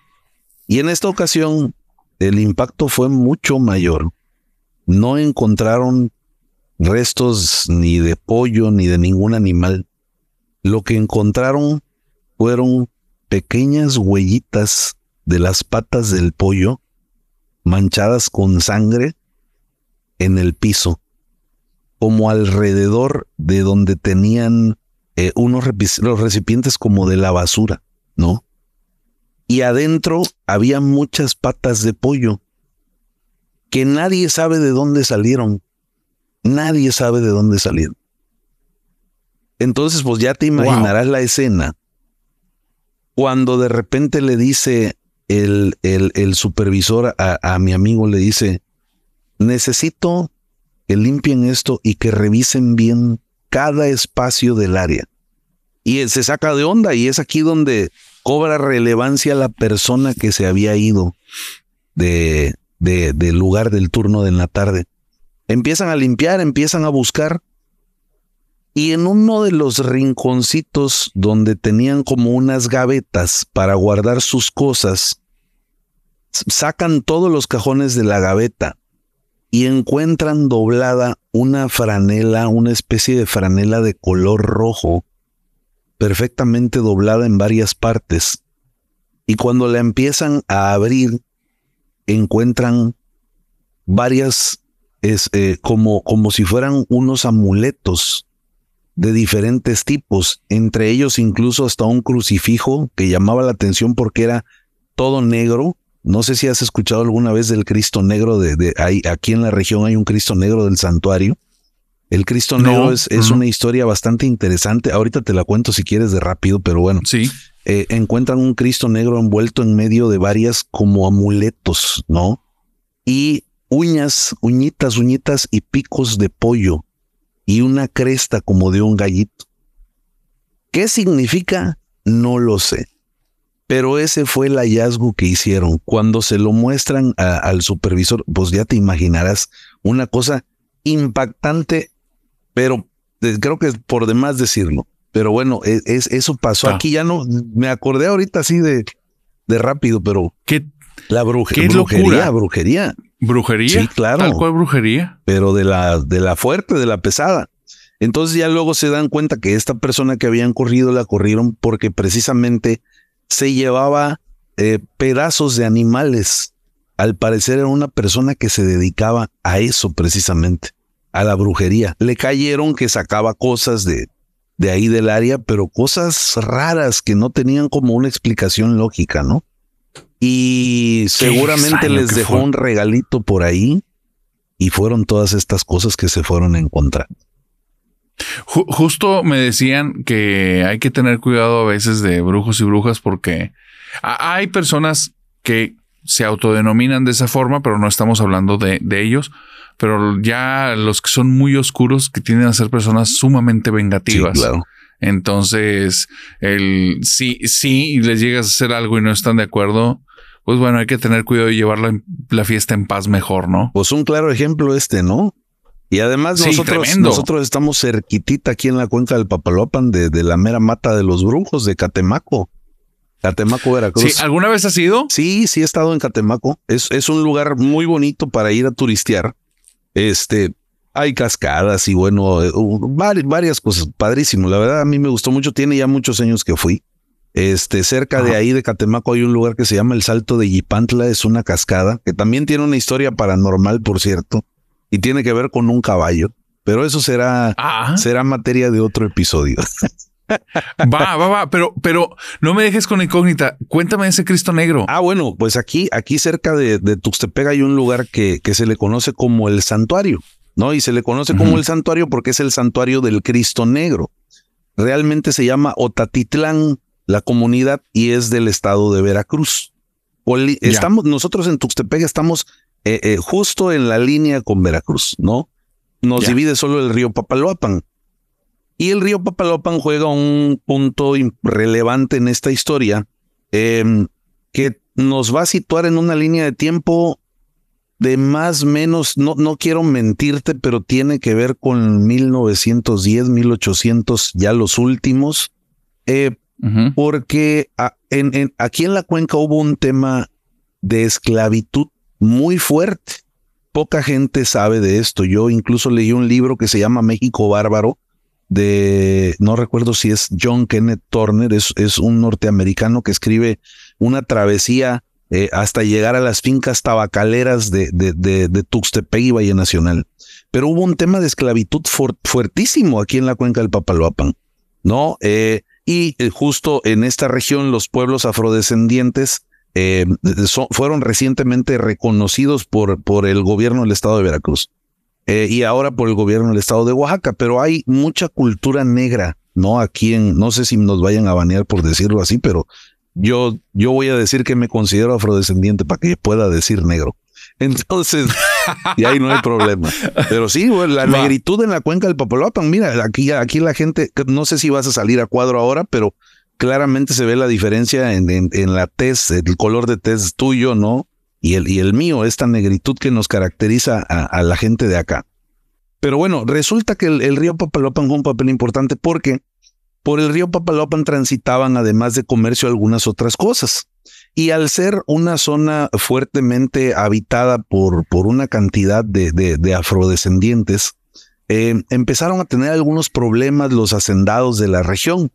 Y en esta ocasión, el impacto fue mucho mayor. No encontraron restos ni de pollo ni de ningún animal. Lo que encontraron fueron pequeñas huellitas de las patas del pollo manchadas con sangre en el piso, como alrededor de donde tenían eh, unos los recipientes como de la basura, ¿no? Y adentro había muchas patas de pollo que nadie sabe de dónde salieron. Nadie sabe de dónde salieron. Entonces, pues ya te imaginarás la escena cuando de repente le dice el, el, el supervisor a, a, mi amigo, le dice, necesito que limpien esto y que revisen bien cada espacio del área. Y él se saca de onda y es aquí donde cobra relevancia la persona que se había ido de, de, del lugar del turno de la tarde. Empiezan a limpiar, empiezan a buscar y en uno de los rinconcitos donde tenían como unas gavetas para guardar sus cosas, sacan todos los cajones de la gaveta y encuentran doblada una franela, una especie de franela de color rojo, perfectamente doblada en varias partes. Y cuando la empiezan a abrir, encuentran varias, eh, como, como si fueran unos amuletos de diferentes tipos, entre ellos incluso hasta un crucifijo que llamaba la atención porque era todo negro. No sé si has escuchado alguna vez del Cristo negro de, de aquí en la región hay un Cristo negro del santuario. El Cristo No, Negro es, es no. una historia bastante interesante. Ahorita te la cuento si quieres de rápido, pero bueno. Sí. Eh, encuentran un Cristo Negro envuelto en medio de varias como amuletos, ¿no? Y uñas, uñitas, uñitas y picos de pollo y una cresta como de un gallito. ¿Qué significa? No lo sé. Pero ese fue el hallazgo que hicieron. Cuando se lo muestran a- al supervisor, pues ya te imaginarás una cosa impactante, pero eh, creo que es por demás decirlo. Pero bueno, e- es, eso pasó Ah. aquí. Ya no, me acordé ahorita así de, de rápido, pero ¿Qué la bruje- Qué brujería, locura. brujería. brujería? Sí, claro. Tal cual brujería. pero de la, de la fuerte, de la pesada. Entonces ya luego se dan cuenta que esta persona que habían corrido la corrieron porque precisamente se llevaba eh, pedazos de animales. Al parecer era una persona que se dedicaba a eso precisamente, a la brujería. Le cayeron que sacaba cosas de, de ahí del área, pero cosas raras que no tenían como una explicación lógica, ¿no? Y seguramente les dejó fue. un regalito por ahí y fueron todas estas cosas que se fueron a encontrar. Ju- justo me decían que hay que tener cuidado a veces de brujos y brujas porque hay personas que se autodenominan de esa forma, pero no estamos hablando de, de ellos. Pero ya los que son muy oscuros, que tienden a ser personas sumamente vengativas. Sí, claro. Entonces, el si, si les llegas a hacer algo y no están de acuerdo, pues bueno, hay que tener cuidado y llevar la, la fiesta en paz mejor, ¿no? Pues un claro ejemplo este, ¿no? Y además Sí, nosotros, tremendo. nosotros estamos cerquitita aquí en la cuenca del Papalopan de, de la mera mata de los brujos de Catemaco. Catemaco, Veracruz. Sí, ¿alguna vez has ido? Sí, sí he estado en Catemaco. Es, es un lugar muy bonito para ir a turistear. Este, hay cascadas y bueno, eh, uh, vari- varias cosas. Padrísimo. La verdad, a mí me gustó mucho. Tiene ya muchos años que fui. Este, cerca de ahí de Catemaco hay un lugar que se llama el Salto de Yipantla. Es una cascada que también tiene una historia paranormal, por cierto, y tiene que ver con un caballo. Pero eso será, Ah. será materia de otro episodio. *laughs* Va, va, va, pero, pero no me dejes con incógnita. Cuéntame ese Cristo Negro. Ah, bueno, pues aquí, aquí cerca de, de Tuxtepec hay un lugar que, que se le conoce como el santuario, ¿no? Y se le conoce como el santuario porque es el santuario del Cristo Negro. Realmente se llama Otatitlán, la comunidad, y es del estado de Veracruz. Poli- Ya. estamos, nosotros en Tuxtepec estamos eh, eh, justo en la línea con Veracruz, ¿no? Nos divide solo el río Papaloapan. Y el río Papaloapan juega un punto relevante en esta historia em, que nos va a situar en una línea de tiempo de más menos, no, no quiero mentirte, pero tiene que ver con 1910, 1800, ya los últimos, eh, porque a- en- en- aquí en la cuenca hubo un tema de esclavitud muy fuerte. Poca gente sabe de esto. Yo incluso leí un libro que se llama México Bárbaro de, no recuerdo si es John Kenneth Turner, es, es un norteamericano que escribe una travesía eh, hasta llegar a las fincas tabacaleras de, de, de, Tuxtepec y Valle Nacional. Pero hubo un tema de esclavitud fuer- fuertísimo aquí en la cuenca del Papaloapan, ¿no? Eh, y eh, justo en esta región los pueblos afrodescendientes eh, son- fueron recientemente reconocidos por, por el gobierno del estado de Veracruz eh, y ahora por el gobierno del estado de Oaxaca, pero hay mucha cultura negra, ¿no? Aquí en, no sé si nos vayan a banear por decirlo así, pero yo, yo voy a decir que me considero afrodescendiente para que pueda decir negro. *laughs* Entonces, y ahí no hay problema. Pero sí, güey, la *laughs* negritud en la cuenca del Papaloapan, mira, aquí, aquí la gente, no sé si vas a salir a cuadro ahora, pero claramente se ve la diferencia en, en, la tez, el color de tez tuyo, ¿no? Y el, y el mío, esta negritud que nos caracteriza a, la gente de acá. Pero bueno, resulta que el, el río Papaloapan juega un papel importante porque por el río Papaloapan transitaban, además de comercio, algunas otras cosas. Y al ser una zona fuertemente habitada por, por una cantidad de, de, de afrodescendientes, eh, empezaron a tener algunos problemas los hacendados de la región.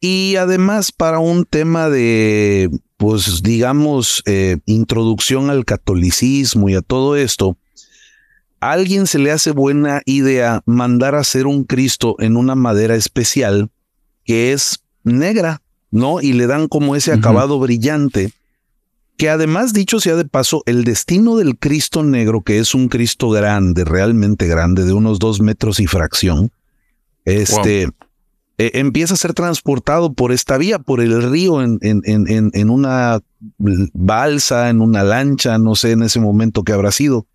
Y además para un tema de, pues digamos, eh, introducción al catolicismo y a todo esto, a alguien se le hace buena idea mandar a hacer un Cristo en una madera especial que es negra, ¿no? Y le dan como ese acabado brillante. que además, dicho sea de paso, el destino del Cristo negro, que es un Cristo grande, realmente grande, de unos dos metros y fracción, este, eh, empieza a ser transportado por esta vía, por el río, en, en, en, en, una balsa, en una lancha, no sé en ese momento qué habrá sido.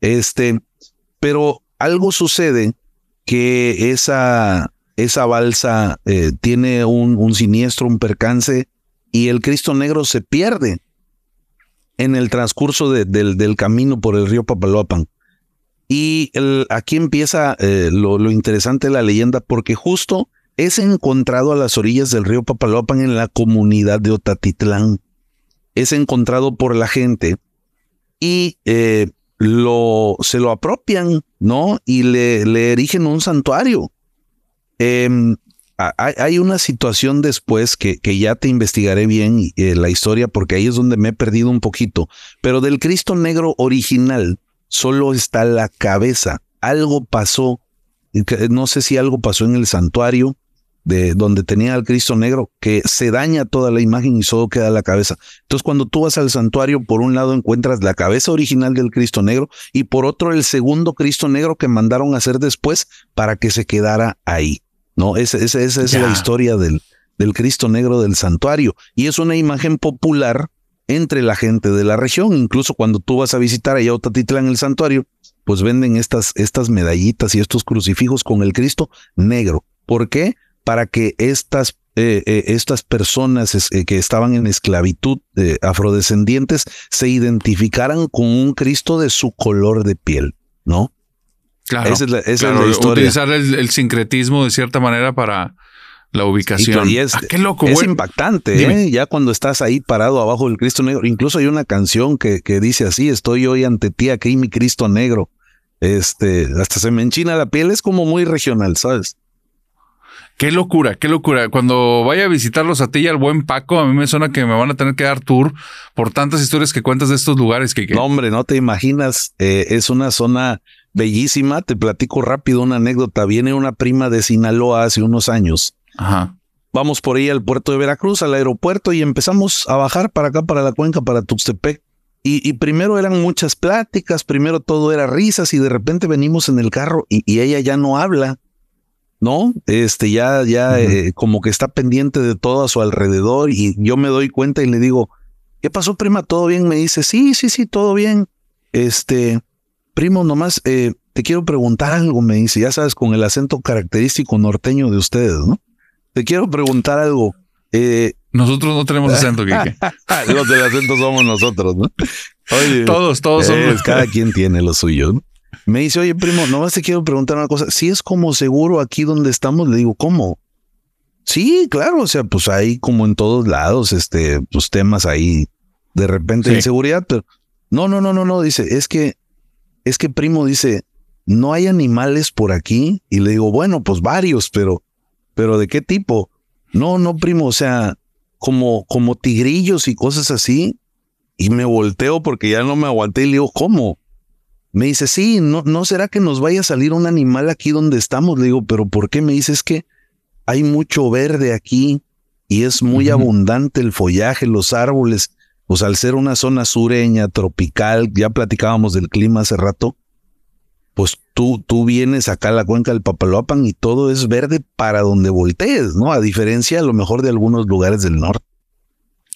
Este, pero algo sucede que esa, esa balsa eh, tiene un, un siniestro, un percance, y el Cristo negro se pierde en el transcurso del, del, camino por el río Papaloapan. Y aquí empieza eh, lo, lo, interesante de la leyenda, porque justo es encontrado a las orillas del río Papaloapan en la comunidad de Otatitlán. Es encontrado por la gente y eh, lo, se lo apropian, ¿no? Y le, le erigen un santuario. Eh, hay una situación después que, que ya te investigaré bien eh, la historia porque ahí es donde me he perdido un poquito, pero del Cristo negro original solo está la cabeza. Algo pasó, no sé si algo pasó en el santuario de donde tenía al Cristo negro, que se daña toda la imagen y solo queda la cabeza. Entonces cuando tú vas al santuario, por un lado encuentras la cabeza original del Cristo negro y por otro el segundo Cristo negro que mandaron a hacer después para que se quedara ahí. No, esa, esa, esa es la historia del, del Cristo Negro del santuario. Y es una imagen popular entre la gente de la región. Incluso cuando tú vas a visitar a en el santuario, pues venden estas, estas medallitas y estos crucifijos con el Cristo negro. ¿Por qué? Para que estas, eh, eh, estas personas eh, que estaban en esclavitud afrodescendientes se identificaran con un Cristo de su color de piel, ¿no? Claro, esa es la, historia. Utilizar el, sincretismo de cierta manera para la ubicación. Y, es, ah, qué loco, es impactante, ¿eh? Ya cuando estás ahí parado abajo del Cristo Negro. Incluso hay una canción que, que dice así: Estoy hoy ante ti, aquí mi Cristo Negro. Este, hasta se me enchina la piel, es como muy regional, ¿sabes? Qué locura, qué locura. Cuando vaya a visitarlos a ti y al buen Paco, a mí me suena que me van a tener que dar tour por tantas historias que cuentas de estos lugares que... No, hombre, no te imaginas. Eh, es una zona bellísima. Te platico rápido una anécdota. Viene una prima de Sinaloa hace unos años. Ajá. Vamos por ahí al puerto de Veracruz, al aeropuerto, y empezamos a bajar para acá, para la cuenca, para Tuxtepec. Y, primero eran muchas pláticas, primero todo era risas, y de repente venimos en el carro y, ella ya no habla. ¿No? Este ya, ya eh, como que está pendiente de todo a su alrededor y yo me doy cuenta y le digo, ¿qué pasó, prima? ¿Todo bien? Me dice, sí, sí, sí, todo bien. Este, primo, nomás eh, te quiero preguntar algo, me dice, ya sabes, con el acento característico norteño de ustedes, ¿no? Te quiero preguntar algo. Eh, *laughs* nosotros no tenemos acento, *laughs* Kike. Los del acento somos nosotros, ¿no? *laughs* Oye, todos, todos somos. Cada quien tiene lo suyo. ¿no? Me dice, oye, primo, nomás te quiero preguntar una cosa. Si es como seguro aquí donde estamos, le digo, ¿cómo? Sí, claro, o sea, pues hay como en todos lados, este, pues temas ahí de repente de inseguridad, pero no, no, no, no, no, dice, es que es que primo dice, no hay animales por aquí. Y le digo, bueno, pues varios, pero, pero ¿de qué tipo? No, no, primo, o sea, como, como tigrillos y cosas así. Y me volteo porque ya no me aguanté y le digo, ¿cómo? Me dice, sí, no, no será que nos vaya a salir un animal aquí donde estamos. Le digo, pero ¿por qué? Me dice, es que hay mucho verde aquí y es muy abundante el follaje, los árboles pues al ser una zona sureña, tropical, ya platicábamos del clima hace rato, pues tú, tú vienes acá a la cuenca del Papaloapan y todo es verde para donde voltees, ¿no? A diferencia a lo mejor de algunos lugares del norte.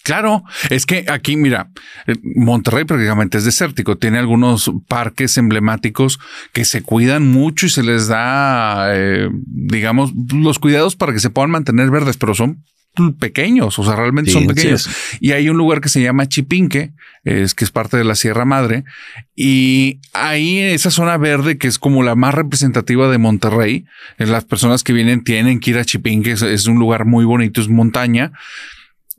Claro, es que aquí, mira, eh, Monterrey prácticamente es desértico, tiene algunos parques emblemáticos que se cuidan mucho y se les da, eh, digamos, los cuidados para que se puedan mantener verdes, pero son pequeños, o sea, realmente son pequeños. Y hay un lugar que se llama Chipinque, es que es parte de la Sierra Madre, y ahí esa zona verde que es como la más representativa de Monterrey, las personas que vienen tienen que ir a Chipinque, es, un lugar muy bonito, es montaña.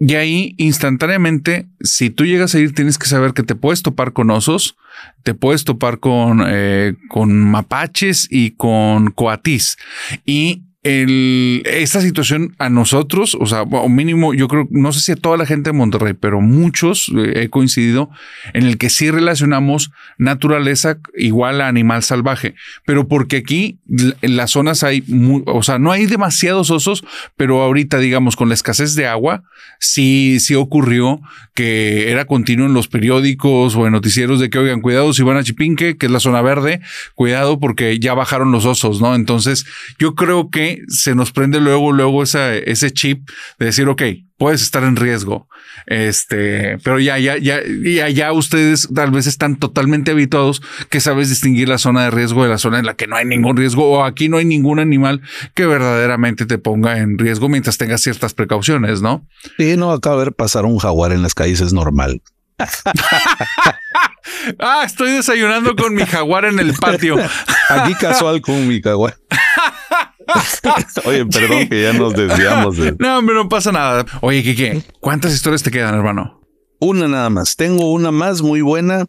Y ahí instantáneamente, si tú llegas a ir, tienes que saber que te puedes topar con osos, te puedes topar con, eh, con mapaches y con coatís. Y esta situación a nosotros, o sea, o mínimo, yo creo, no sé si a toda la gente de Monterrey, pero muchos eh, he coincidido en el que sí relacionamos naturaleza igual a animal salvaje, pero porque aquí en las zonas hay, o sea, no hay demasiados osos, pero ahorita, digamos, con la escasez de agua, sí, sí ocurrió que era continuo en los periódicos o en noticieros de que, oigan, cuidado si van a Chipinque, que es la zona verde, cuidado porque ya bajaron los osos, ¿no? Entonces, yo creo que se nos prende luego, luego esa, ese chip de decir, ok, puedes estar en riesgo. Este, pero ya, ya, ya, ya, ya ustedes tal vez están totalmente habituados que sabes distinguir la zona de riesgo de la zona en la que no hay ningún riesgo o aquí no hay ningún animal que verdaderamente te ponga en riesgo mientras tengas ciertas precauciones, ¿no? Sí, no, acá ver pasar un jaguar en las calles es normal. *laughs* ah, estoy desayunando con mi jaguar en el patio. Aquí casual con mi jaguar. *laughs* *laughs* Oye, perdón que ya nos desviamos. De... No, hombre, no pasa nada. Oye, Kike, ¿cuántas historias te quedan, hermano? Una nada más. Tengo una más muy buena.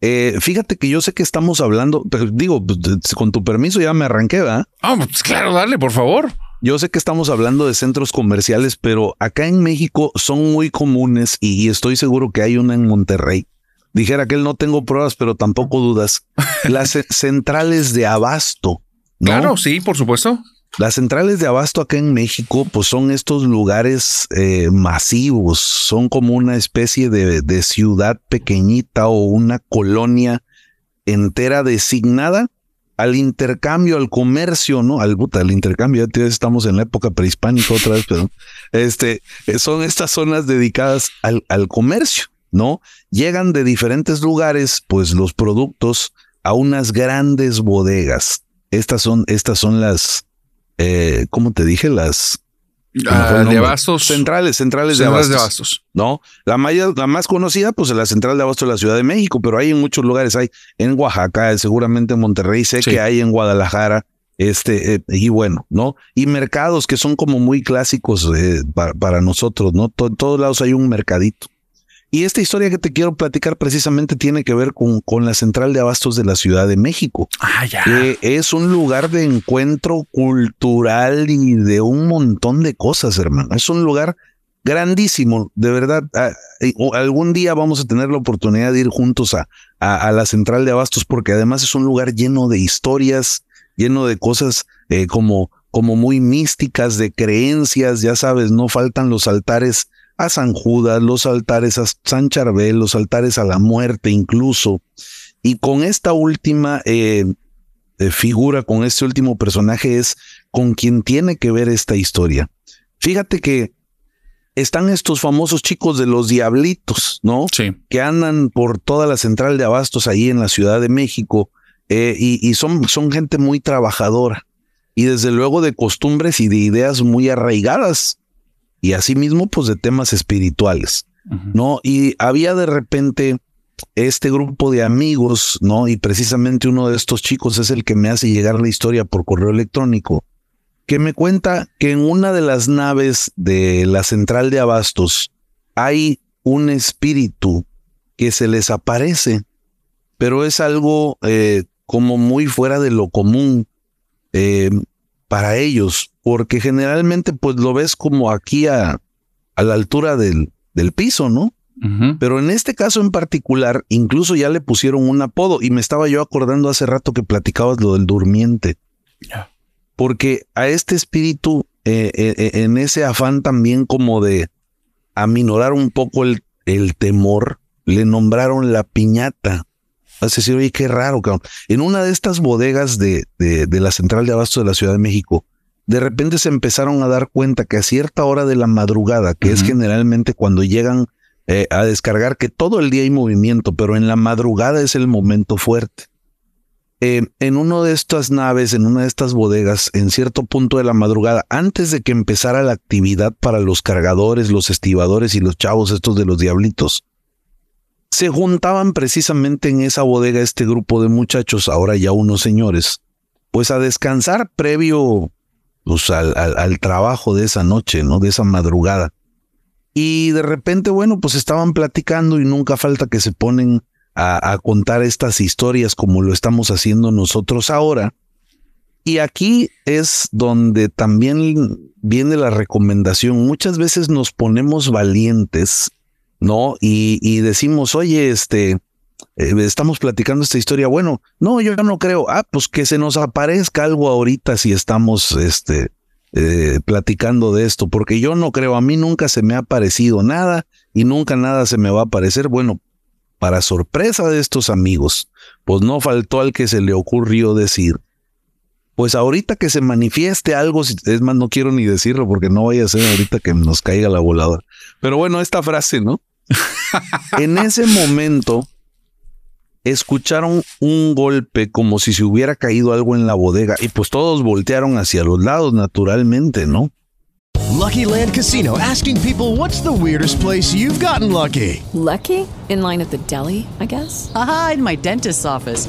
Eh, fíjate que yo sé que estamos hablando, digo, pues, con tu permiso ya me arranqué, ¿verdad? Ah, pues claro, dale, por favor. Yo sé que estamos hablando de centros comerciales, pero acá en México son muy comunes y estoy seguro que hay una en Monterrey. Dijera que él no tengo pruebas, pero tampoco dudas. *laughs* Las centrales de abasto. Claro, sí, por supuesto. Las centrales de abasto acá en México, pues son estos lugares eh, masivos, son como una especie de, de, ciudad pequeñita o una colonia entera designada al intercambio, al comercio, ¿no? Al, puta, al intercambio, ya estamos en la época prehispánica otra vez, pero este, son estas zonas dedicadas al, al comercio, ¿no? Llegan de diferentes lugares, pues los productos a unas grandes bodegas. Estas son, estas son las, eh, ¿cómo te dije? Las ah, de abastos. Centrales, centrales, de, abastos, No, la, la más conocida, pues es la central de abastos de la Ciudad de México, pero hay en muchos lugares, hay en Oaxaca, seguramente en Monterrey, sé que hay en Guadalajara, este, eh, y bueno, ¿no? Y mercados que son como muy clásicos eh, para, nosotros, ¿no? en todos lados hay un mercadito. Y esta historia que te quiero platicar precisamente tiene que ver con, con la central de abastos de la Ciudad de México. Ah, ya. Que es un lugar de encuentro cultural y de un montón de cosas, hermano. Es un lugar grandísimo, de verdad. Ah, algún día vamos a tener la oportunidad de ir juntos a, a, la central de abastos porque además es un lugar lleno de historias, lleno de cosas eh, como, como muy místicas, de creencias, ya sabes, no faltan los altares a San Judas, los altares a San Charbel, los altares a la muerte incluso. Y con esta última eh, eh, figura, con este último personaje es con quien tiene que ver esta historia. Fíjate que están estos famosos chicos de los diablitos, ¿no? Sí. Que andan por toda la central de abastos ahí en la Ciudad de México eh, y, y son, son gente muy trabajadora y desde luego de costumbres y de ideas muy arraigadas y asimismo pues de temas espirituales, ¿no? Y había de repente este grupo de amigos, ¿no? Y precisamente uno de estos chicos es el que me hace llegar la historia por correo electrónico, que me cuenta que en una de las naves de la central de abastos hay un espíritu que se les aparece, pero es algo eh, como muy fuera de lo común eh, para ellos porque generalmente pues lo ves como aquí a, a la altura del, del piso, ¿no? Pero en este caso en particular, incluso ya le pusieron un apodo y me estaba yo acordando hace rato que platicabas lo del durmiente. Porque a este espíritu, eh, eh, eh, en ese afán también como de aminorar un poco el, el temor, le nombraron la piñata. Es decir, oye, qué raro, cabrón. En una de estas bodegas de, de, de la central de abasto de la Ciudad de México, de repente se empezaron a dar cuenta que a cierta hora de la madrugada, que es generalmente cuando llegan eh, a descargar, que todo el día hay movimiento, pero en la madrugada es el momento fuerte. Eh, en una de estas naves, en una de estas bodegas, en cierto punto de la madrugada, antes de que empezara la actividad para los cargadores, los estibadores y los chavos estos de los diablitos, se juntaban precisamente en esa bodega este grupo de muchachos, ahora ya unos señores, pues a descansar previo pues, al, trabajo de esa noche, ¿no? De esa madrugada. Y de repente, bueno, pues estaban platicando y nunca falta que se ponen a, contar estas historias como lo estamos haciendo nosotros ahora. Y aquí es donde también viene la recomendación. Muchas veces nos ponemos valientes, ¿no? Y, y decimos, oye, este, eh, estamos platicando esta historia. Bueno, no, yo no creo. Ah, pues que se nos aparezca algo ahorita si estamos, este, eh, platicando de esto, porque yo no creo, a mí nunca se me ha parecido nada y nunca nada se me va a aparecer. Bueno, para sorpresa de estos amigos, pues no faltó al que se le ocurrió decir, pues ahorita que se manifieste algo, es más, no quiero ni decirlo porque no vaya a ser ahorita que nos caiga la voladora. Pero bueno, esta frase, ¿no? *laughs* en ese momento escucharon un golpe como si se hubiera caído algo en la bodega y pues todos voltearon hacia los lados naturalmente, ¿no? Lucky Land Casino asking people what's the weirdest place you've gotten lucky? Lucky? In line at the deli, I guess. Aha, in my dentist's office.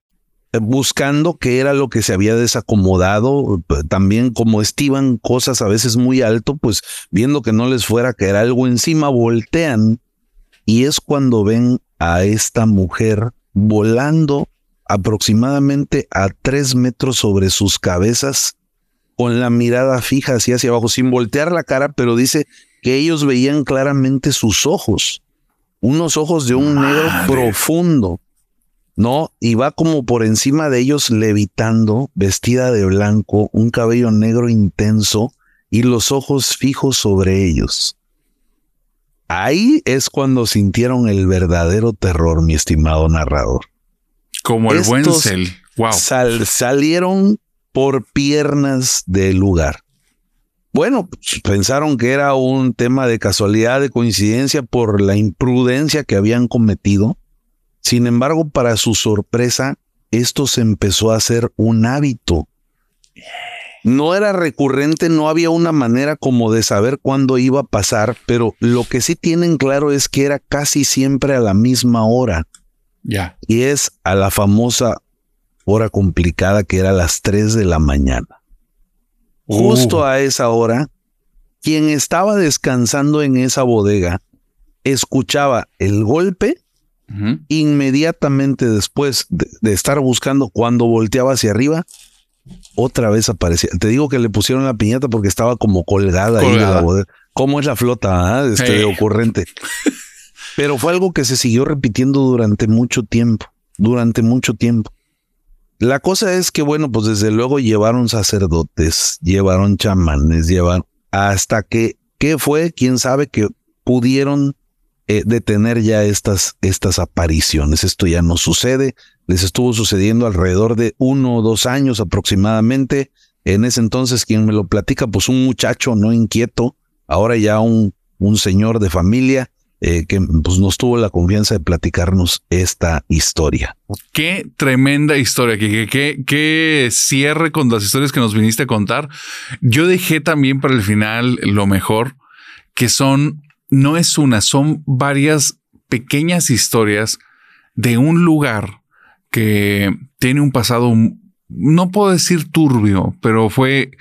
buscando qué era lo que se había desacomodado, también como estiban cosas a veces muy alto, pues viendo que no les fuera a caer algo encima, voltean y es cuando ven a esta mujer volando aproximadamente a tres metros sobre sus cabezas, con la mirada fija hacia hacia abajo, sin voltear la cara, pero dice que ellos veían claramente sus ojos, unos ojos de un negro profundo ¿no? Y va como por encima de ellos levitando, vestida de blanco, un cabello negro intenso y los ojos fijos sobre ellos. Ahí es cuando sintieron el verdadero terror, mi estimado narrador. Como el buen cel. Wow. salieron por piernas del lugar. Bueno, pues, pensaron que era un tema de casualidad, de coincidencia por la imprudencia que habían cometido sin embargo, para su sorpresa, esto se empezó a hacer un hábito. No era recurrente, no había una manera como de saber cuándo iba a pasar, pero lo que sí tienen claro es que era casi siempre a la misma hora. Ya. Y es a la famosa hora complicada que era las 3 de la mañana. Justo Uh. a esa hora, quien estaba descansando en esa bodega escuchaba el golpe inmediatamente después de, de estar buscando cuando volteaba hacia arriba, otra vez aparecía. Te digo que le pusieron la piñata porque estaba como colgada, ahí la. ¿Cómo es la flota? ah? Este, ocurrente. *laughs* Pero fue algo que se siguió repitiendo durante mucho tiempo, durante mucho tiempo. La cosa es que, bueno, pues desde luego llevaron sacerdotes, llevaron chamanes, llevaron hasta que, ¿qué fue? ¿Quién sabe que pudieron eh, detener ya estas, estas apariciones? Esto ya no sucede. Les estuvo sucediendo alrededor de uno o dos años aproximadamente. En ese entonces, quien me lo platica, pues un muchacho no inquieto, ahora ya un, un señor de familia, eh, que pues nos tuvo la confianza de platicarnos esta historia. Qué tremenda historia, Kike. Qué, qué cierre con las historias que nos viniste a contar. Yo dejé también para el final lo mejor, que son, no es una, son varias pequeñas historias de un lugar que tiene un pasado, no puedo decir turbio, pero fue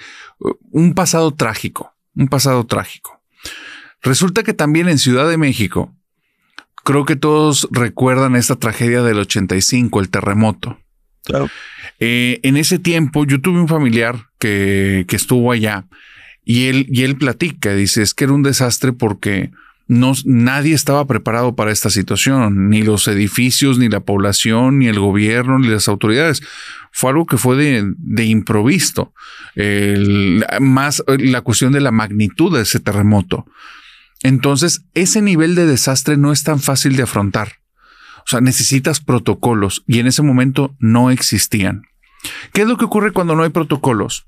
uh, un pasado trágico, un pasado trágico. Resulta que también en Ciudad de México, creo que todos recuerdan esta tragedia del 85, el terremoto. Claro. Eh, en ese tiempo yo tuve un familiar que, que estuvo allá y él, y él platica, dice, es que era un desastre porque no, nadie estaba preparado para esta situación, ni los edificios, ni la población, ni el gobierno, ni las autoridades. Fue algo que fue de, de improviso. Más la cuestión de la magnitud de ese terremoto. Entonces, ese nivel de desastre no es tan fácil de afrontar. O sea, necesitas protocolos y en ese momento no existían. ¿Qué es lo que ocurre cuando no hay protocolos?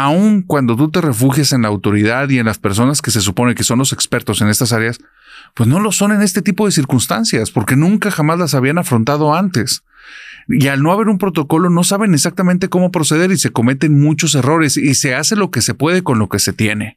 Aun cuando tú te refugies en la autoridad y en las personas que se supone que son los expertos en estas áreas, pues no lo son en este tipo de circunstancias, porque nunca jamás las habían afrontado antes. Y al no haber un protocolo no saben exactamente cómo proceder y se cometen muchos errores y se hace lo que se puede con lo que se tiene.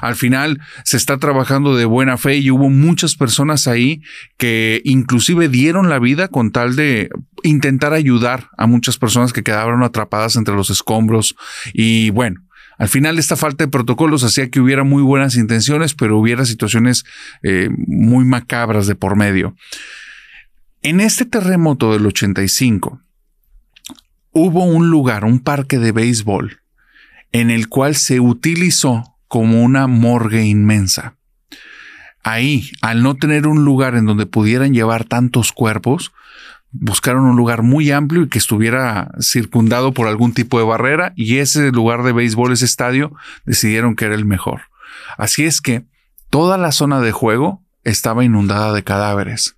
Al final se está trabajando de buena fe y hubo muchas personas ahí que inclusive dieron la vida con tal de intentar ayudar a muchas personas que quedaron atrapadas entre los escombros. Y bueno, al final esta falta de protocolos hacía que hubiera muy buenas intenciones, pero hubiera situaciones eh, muy macabras de por medio. En este terremoto del 85 hubo un lugar, un parque de béisbol, en el cual se utilizó como una morgue inmensa. Ahí, al no tener un lugar en donde pudieran llevar tantos cuerpos, buscaron un lugar muy amplio y que estuviera circundado por algún tipo de barrera y ese lugar de béisbol, ese estadio, decidieron que era el mejor. Así es que toda la zona de juego estaba inundada de cadáveres.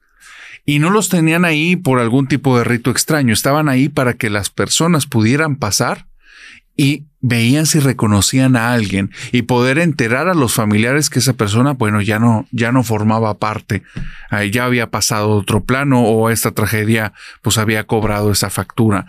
Y no los tenían ahí por algún tipo de rito extraño, estaban ahí para que las personas pudieran pasar y veían si reconocían a alguien y poder enterar a los familiares que esa persona, bueno, ya no, ya no formaba parte, ya había pasado otro plano o esta tragedia pues había cobrado esa factura.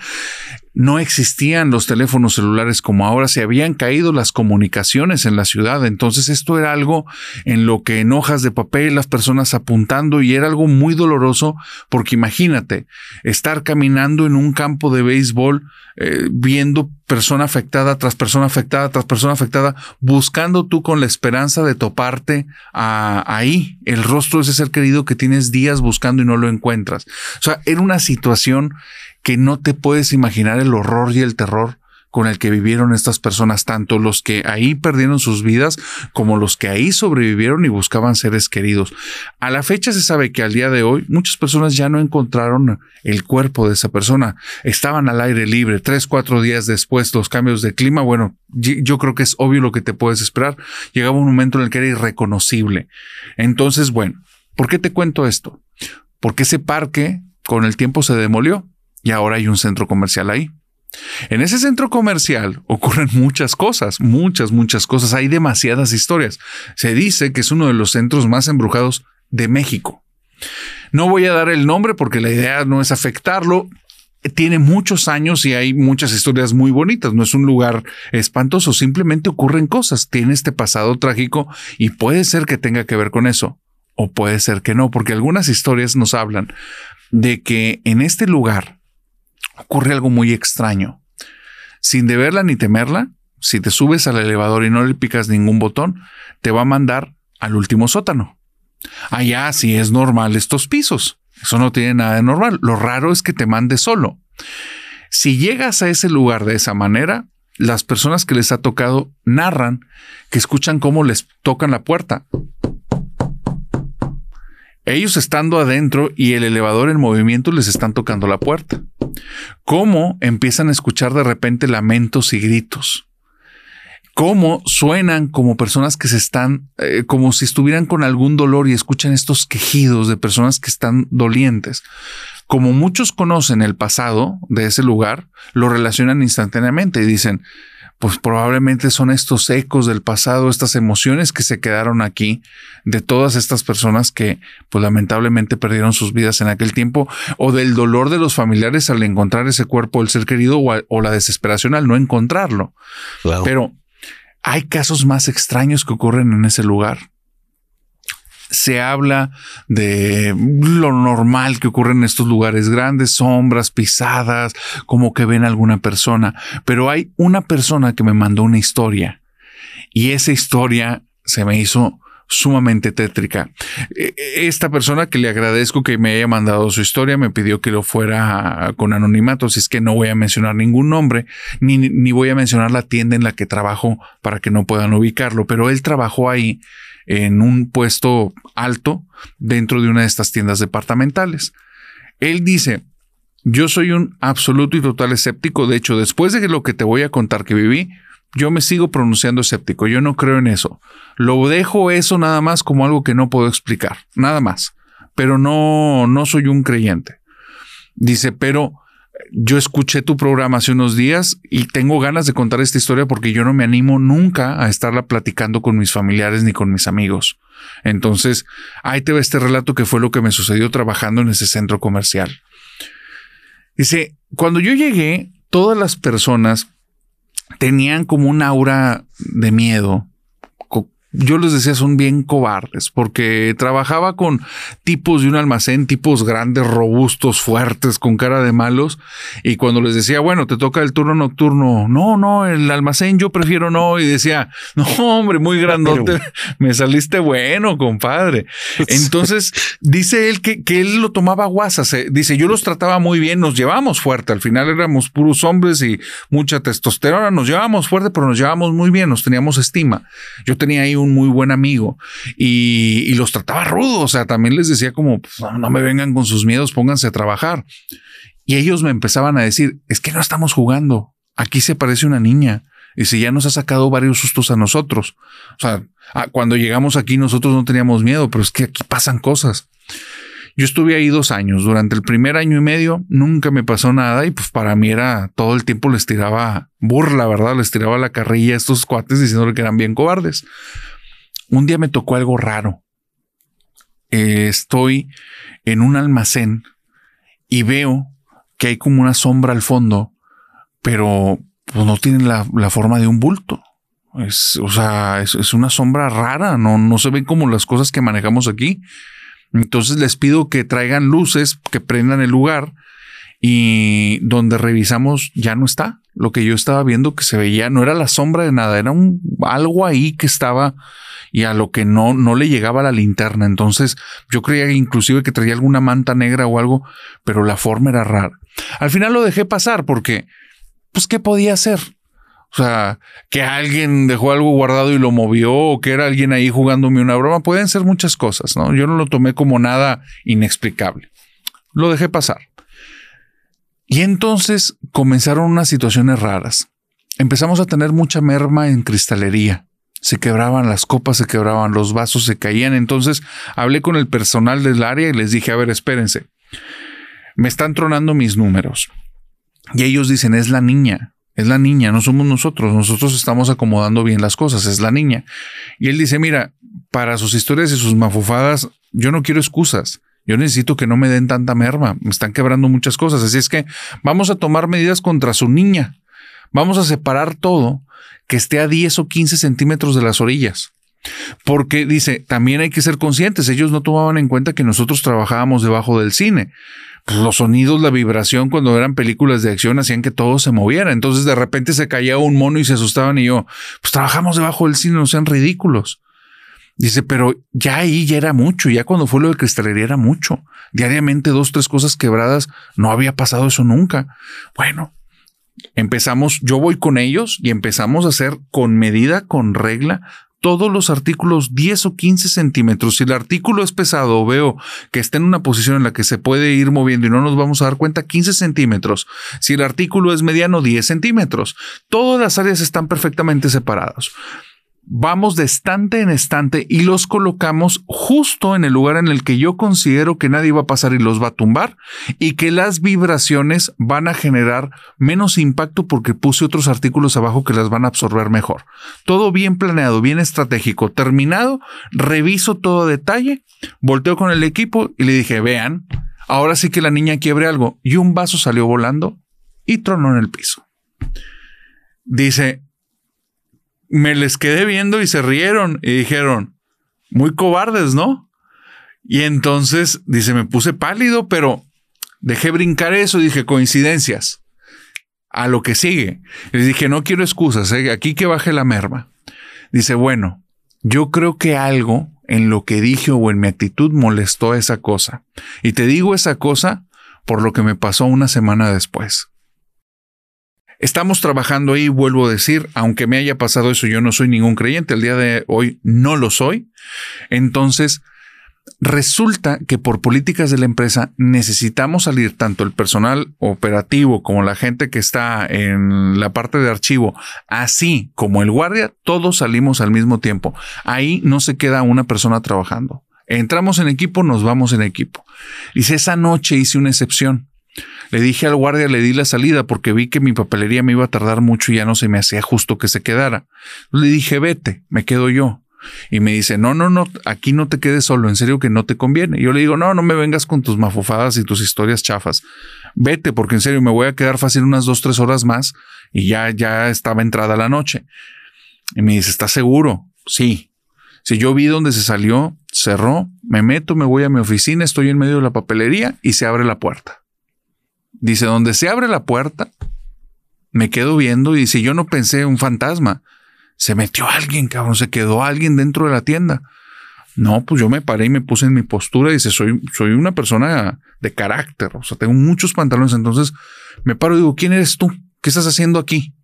No existían los teléfonos celulares como ahora, se habían caído las comunicaciones en la ciudad, entonces esto era algo en lo que en hojas de papel las personas apuntando y era algo muy doloroso porque imagínate estar caminando en un campo de béisbol eh, viendo persona afectada tras persona afectada, tras persona afectada, buscando tú con la esperanza de toparte ahí, el rostro de ese ser querido que tienes días buscando y no lo encuentras. O sea, era una situación que no te puedes imaginar el horror y el terror con el que vivieron estas personas, tanto los que ahí perdieron sus vidas como los que ahí sobrevivieron y buscaban seres queridos. A la fecha se sabe que al día de hoy muchas personas ya no encontraron el cuerpo de esa persona. Estaban al aire libre. Tres, cuatro días después, los cambios de clima, bueno, yo creo que es obvio lo que te puedes esperar. Llegaba un momento en el que era irreconocible. Entonces, bueno, ¿por qué te cuento esto? Porque ese parque con el tiempo se demolió y ahora hay un centro comercial ahí. En ese centro comercial ocurren muchas cosas, muchas, muchas cosas. Hay demasiadas historias. Se dice que es uno de los centros más embrujados de México. No voy a dar el nombre porque la idea no es afectarlo. Tiene muchos años y hay muchas historias muy bonitas. No es un lugar espantoso, simplemente ocurren cosas. Tiene este pasado trágico y puede ser que tenga que ver con eso. O puede ser que no, porque algunas historias nos hablan de que en este lugar ocurre algo muy extraño. Sin deberla ni temerla, si te subes al elevador y no le picas ningún botón, te va a mandar al último sótano. Allá sí es normal estos pisos. Eso no tiene nada de normal. Lo raro es que te mande solo. Si llegas a ese lugar de esa manera, las personas que les ha tocado narran que escuchan cómo les tocan la puerta. Ellos estando adentro y el elevador en movimiento les están tocando la puerta. Cómo empiezan a escuchar de repente lamentos y gritos. Cómo suenan como personas que se están, eh, como si estuvieran con algún dolor y escuchan estos quejidos de personas que están dolientes. Como muchos conocen el pasado de ese lugar, lo relacionan instantáneamente y dicen, pues probablemente son estos ecos del pasado, estas emociones que se quedaron aquí de todas estas personas que pues lamentablemente perdieron sus vidas en aquel tiempo o del dolor de los familiares al encontrar ese cuerpo del ser querido o, la desesperación al no encontrarlo. Pero hay casos más extraños que ocurren en ese lugar se habla de lo normal que ocurre en estos lugares grandes, sombras, pisadas, como que ven a alguna persona. Pero hay una persona que me mandó una historia y esa historia se me hizo sumamente tétrica. E, e, esta persona que le agradezco que me haya mandado su historia me pidió que lo fuera con anonimato, si es que no voy a mencionar ningún nombre, ni, ni voy a mencionar la tienda en la que trabajo para que no puedan ubicarlo, pero él trabajó ahí en un puesto alto dentro de una de estas tiendas departamentales. Él dice, yo soy un absoluto y total escéptico, de hecho, después de lo que te voy a contar que viví, Yo me sigo pronunciando escéptico, yo no creo en eso. Lo dejo eso nada más como algo que no puedo explicar, nada más. Pero no, no soy un creyente. Dice, pero yo escuché tu programa hace unos días y tengo ganas de contar esta historia porque yo no me animo nunca a estarla platicando con mis familiares ni con mis amigos. Entonces, ahí te va este relato que fue lo que me sucedió trabajando en ese centro comercial. Dice, cuando yo llegué, todas las personas tenían como un aura de miedo, yo les decía son bien cobardes porque trabajaba con tipos de un almacén, tipos grandes, robustos, fuertes, con cara de malos. Y cuando les decía, bueno, te toca el turno nocturno, no, no, el almacén yo prefiero no. Y decía, no, hombre, muy grandote, *laughs* me saliste bueno, compadre. *laughs* Entonces dice él que, que él lo tomaba guasas. Dice, yo los trataba muy bien, nos llevamos fuerte. Al final éramos puros hombres y mucha testosterona. Nos llevábamos fuerte, pero nos llevábamos muy bien, nos teníamos estima. Yo tenía ahí un muy buen amigo y, los trataba rudo. O sea, también les decía como, pues, no, me vengan con sus miedos, pónganse a trabajar. Y ellos me empezaban a decir, es que no estamos jugando. Aquí se parece una niña. Y si ya nos ha sacado varios sustos a nosotros. O sea, cuando llegamos aquí nosotros no teníamos miedo, pero es que aquí pasan cosas. Yo estuve ahí dos años. Durante el primer año y medio nunca me pasó nada y pues para mí era todo el tiempo les tiraba burla, ¿verdad? Les tiraba la carrilla a estos cuates diciéndole que eran bien cobardes. Un día me tocó algo raro. Eh, estoy en un almacén y veo que hay como una sombra al fondo, pero pues, no tiene la, forma de un bulto. Es, o sea, es, una sombra rara, no, no se ven como las cosas que manejamos aquí. Entonces les pido que traigan luces, que prendan el lugar y donde revisamos ya no está. Lo que yo estaba viendo que se veía no era la sombra de nada, era un algo ahí que estaba y a lo que no, no le llegaba la linterna. Entonces yo creía inclusive que traía alguna manta negra o algo, pero la forma era rara. Al final lo dejé pasar porque, pues, ¿qué podía hacer? O sea, que alguien dejó algo guardado y lo movió, o que era alguien ahí jugándome una broma. Pueden ser muchas cosas, ¿no? Yo no lo tomé como nada inexplicable. Lo dejé pasar. Y entonces comenzaron unas situaciones raras. Empezamos a tener mucha merma en cristalería se quebraban las copas, se quebraban los vasos, se caían. Entonces hablé con el personal del área y les dije, a ver, espérense, me están tronando mis números. Y ellos dicen, es la niña, es la niña, no somos nosotros, nosotros estamos acomodando bien las cosas, es la niña. Y él dice, mira, para sus historias y sus mafufadas, yo no quiero excusas. Yo necesito que no me den tanta merma, me están quebrando muchas cosas. Así es que vamos a tomar medidas contra su niña. Vamos a separar todo que esté a 10 o 15 centímetros de las orillas. Porque dice, también hay que ser conscientes, ellos no tomaban en cuenta que nosotros trabajábamos debajo del cine. Pues los sonidos, la vibración cuando eran películas de acción hacían que todo se moviera. Entonces de repente se caía un mono y se asustaban y yo, pues trabajamos debajo del cine, no sean ridículos. Dice, pero ya ahí ya era mucho, ya cuando fue lo de cristalería era mucho. Diariamente dos, tres cosas quebradas, no había pasado eso nunca. Bueno, empezamos, yo voy con ellos y empezamos a hacer con medida, con regla, todos los artículos 10 o 15 centímetros. Si el artículo es pesado veo que está en una posición en la que se puede ir moviendo y no nos vamos a dar cuenta, 15 centímetros. Si el artículo es mediano, 10 centímetros. Todas las áreas están perfectamente separadas vamos de estante en estante y los colocamos justo en el lugar en el que yo considero que nadie va a pasar y los va a tumbar y que las vibraciones van a generar menos impacto porque puse otros artículos abajo que las van a absorber mejor. Todo bien planeado, bien estratégico, terminado, reviso todo detalle, volteo con el equipo y le dije, vean, ahora sí que la niña quiebre algo y un vaso salió volando y tronó en el piso. Dice, me les quedé viendo y se rieron y dijeron, muy cobardes, ¿no? Y entonces, dice, me puse pálido, pero dejé brincar eso, dije, coincidencias. A lo que sigue. Les dije, no quiero excusas, ¿eh? aquí que baje la merma. Dice, bueno, yo creo que algo en lo que dije o en mi actitud molestó esa cosa. Y te digo esa cosa por lo que me pasó una semana después. Estamos trabajando ahí, vuelvo a decir, aunque me haya pasado eso, yo no soy ningún creyente, el día de hoy no lo soy. Entonces, Resulta que por políticas de la empresa necesitamos salir tanto el personal operativo como la gente que está en la parte de archivo, así como el guardia, todos salimos al mismo tiempo. Ahí no se queda una persona trabajando. Entramos en equipo, nos vamos en equipo. Dice, esa noche hice una excepción. Le dije al guardia, le di la salida porque vi que mi papelería me iba a tardar mucho y ya no se me hacía justo que se quedara. Le dije, vete, me quedo yo. Y me dice, no, no, no, aquí no te quedes solo, en serio que no te conviene. Yo le digo, no, no me vengas con tus mafufadas y tus historias chafas. Vete, porque en serio me voy a quedar fácil unas dos, tres horas más y ya, ya estaba entrada la noche. Y me dice, ¿estás seguro? Sí. Si yo vi dónde se salió, cerró, me meto, me voy a mi oficina, estoy en medio de la papelería y se abre la puerta. Dice, donde se abre la puerta, me quedo viendo y dice, yo no pensé un fantasma se metió alguien, cabrón, se quedó alguien dentro de la tienda. No, pues yo me paré y me puse en mi postura y dice, soy, soy una persona de carácter, o sea, tengo muchos pantalones, entonces me paro y digo, ¿quién eres tú? ¿Qué estás haciendo aquí?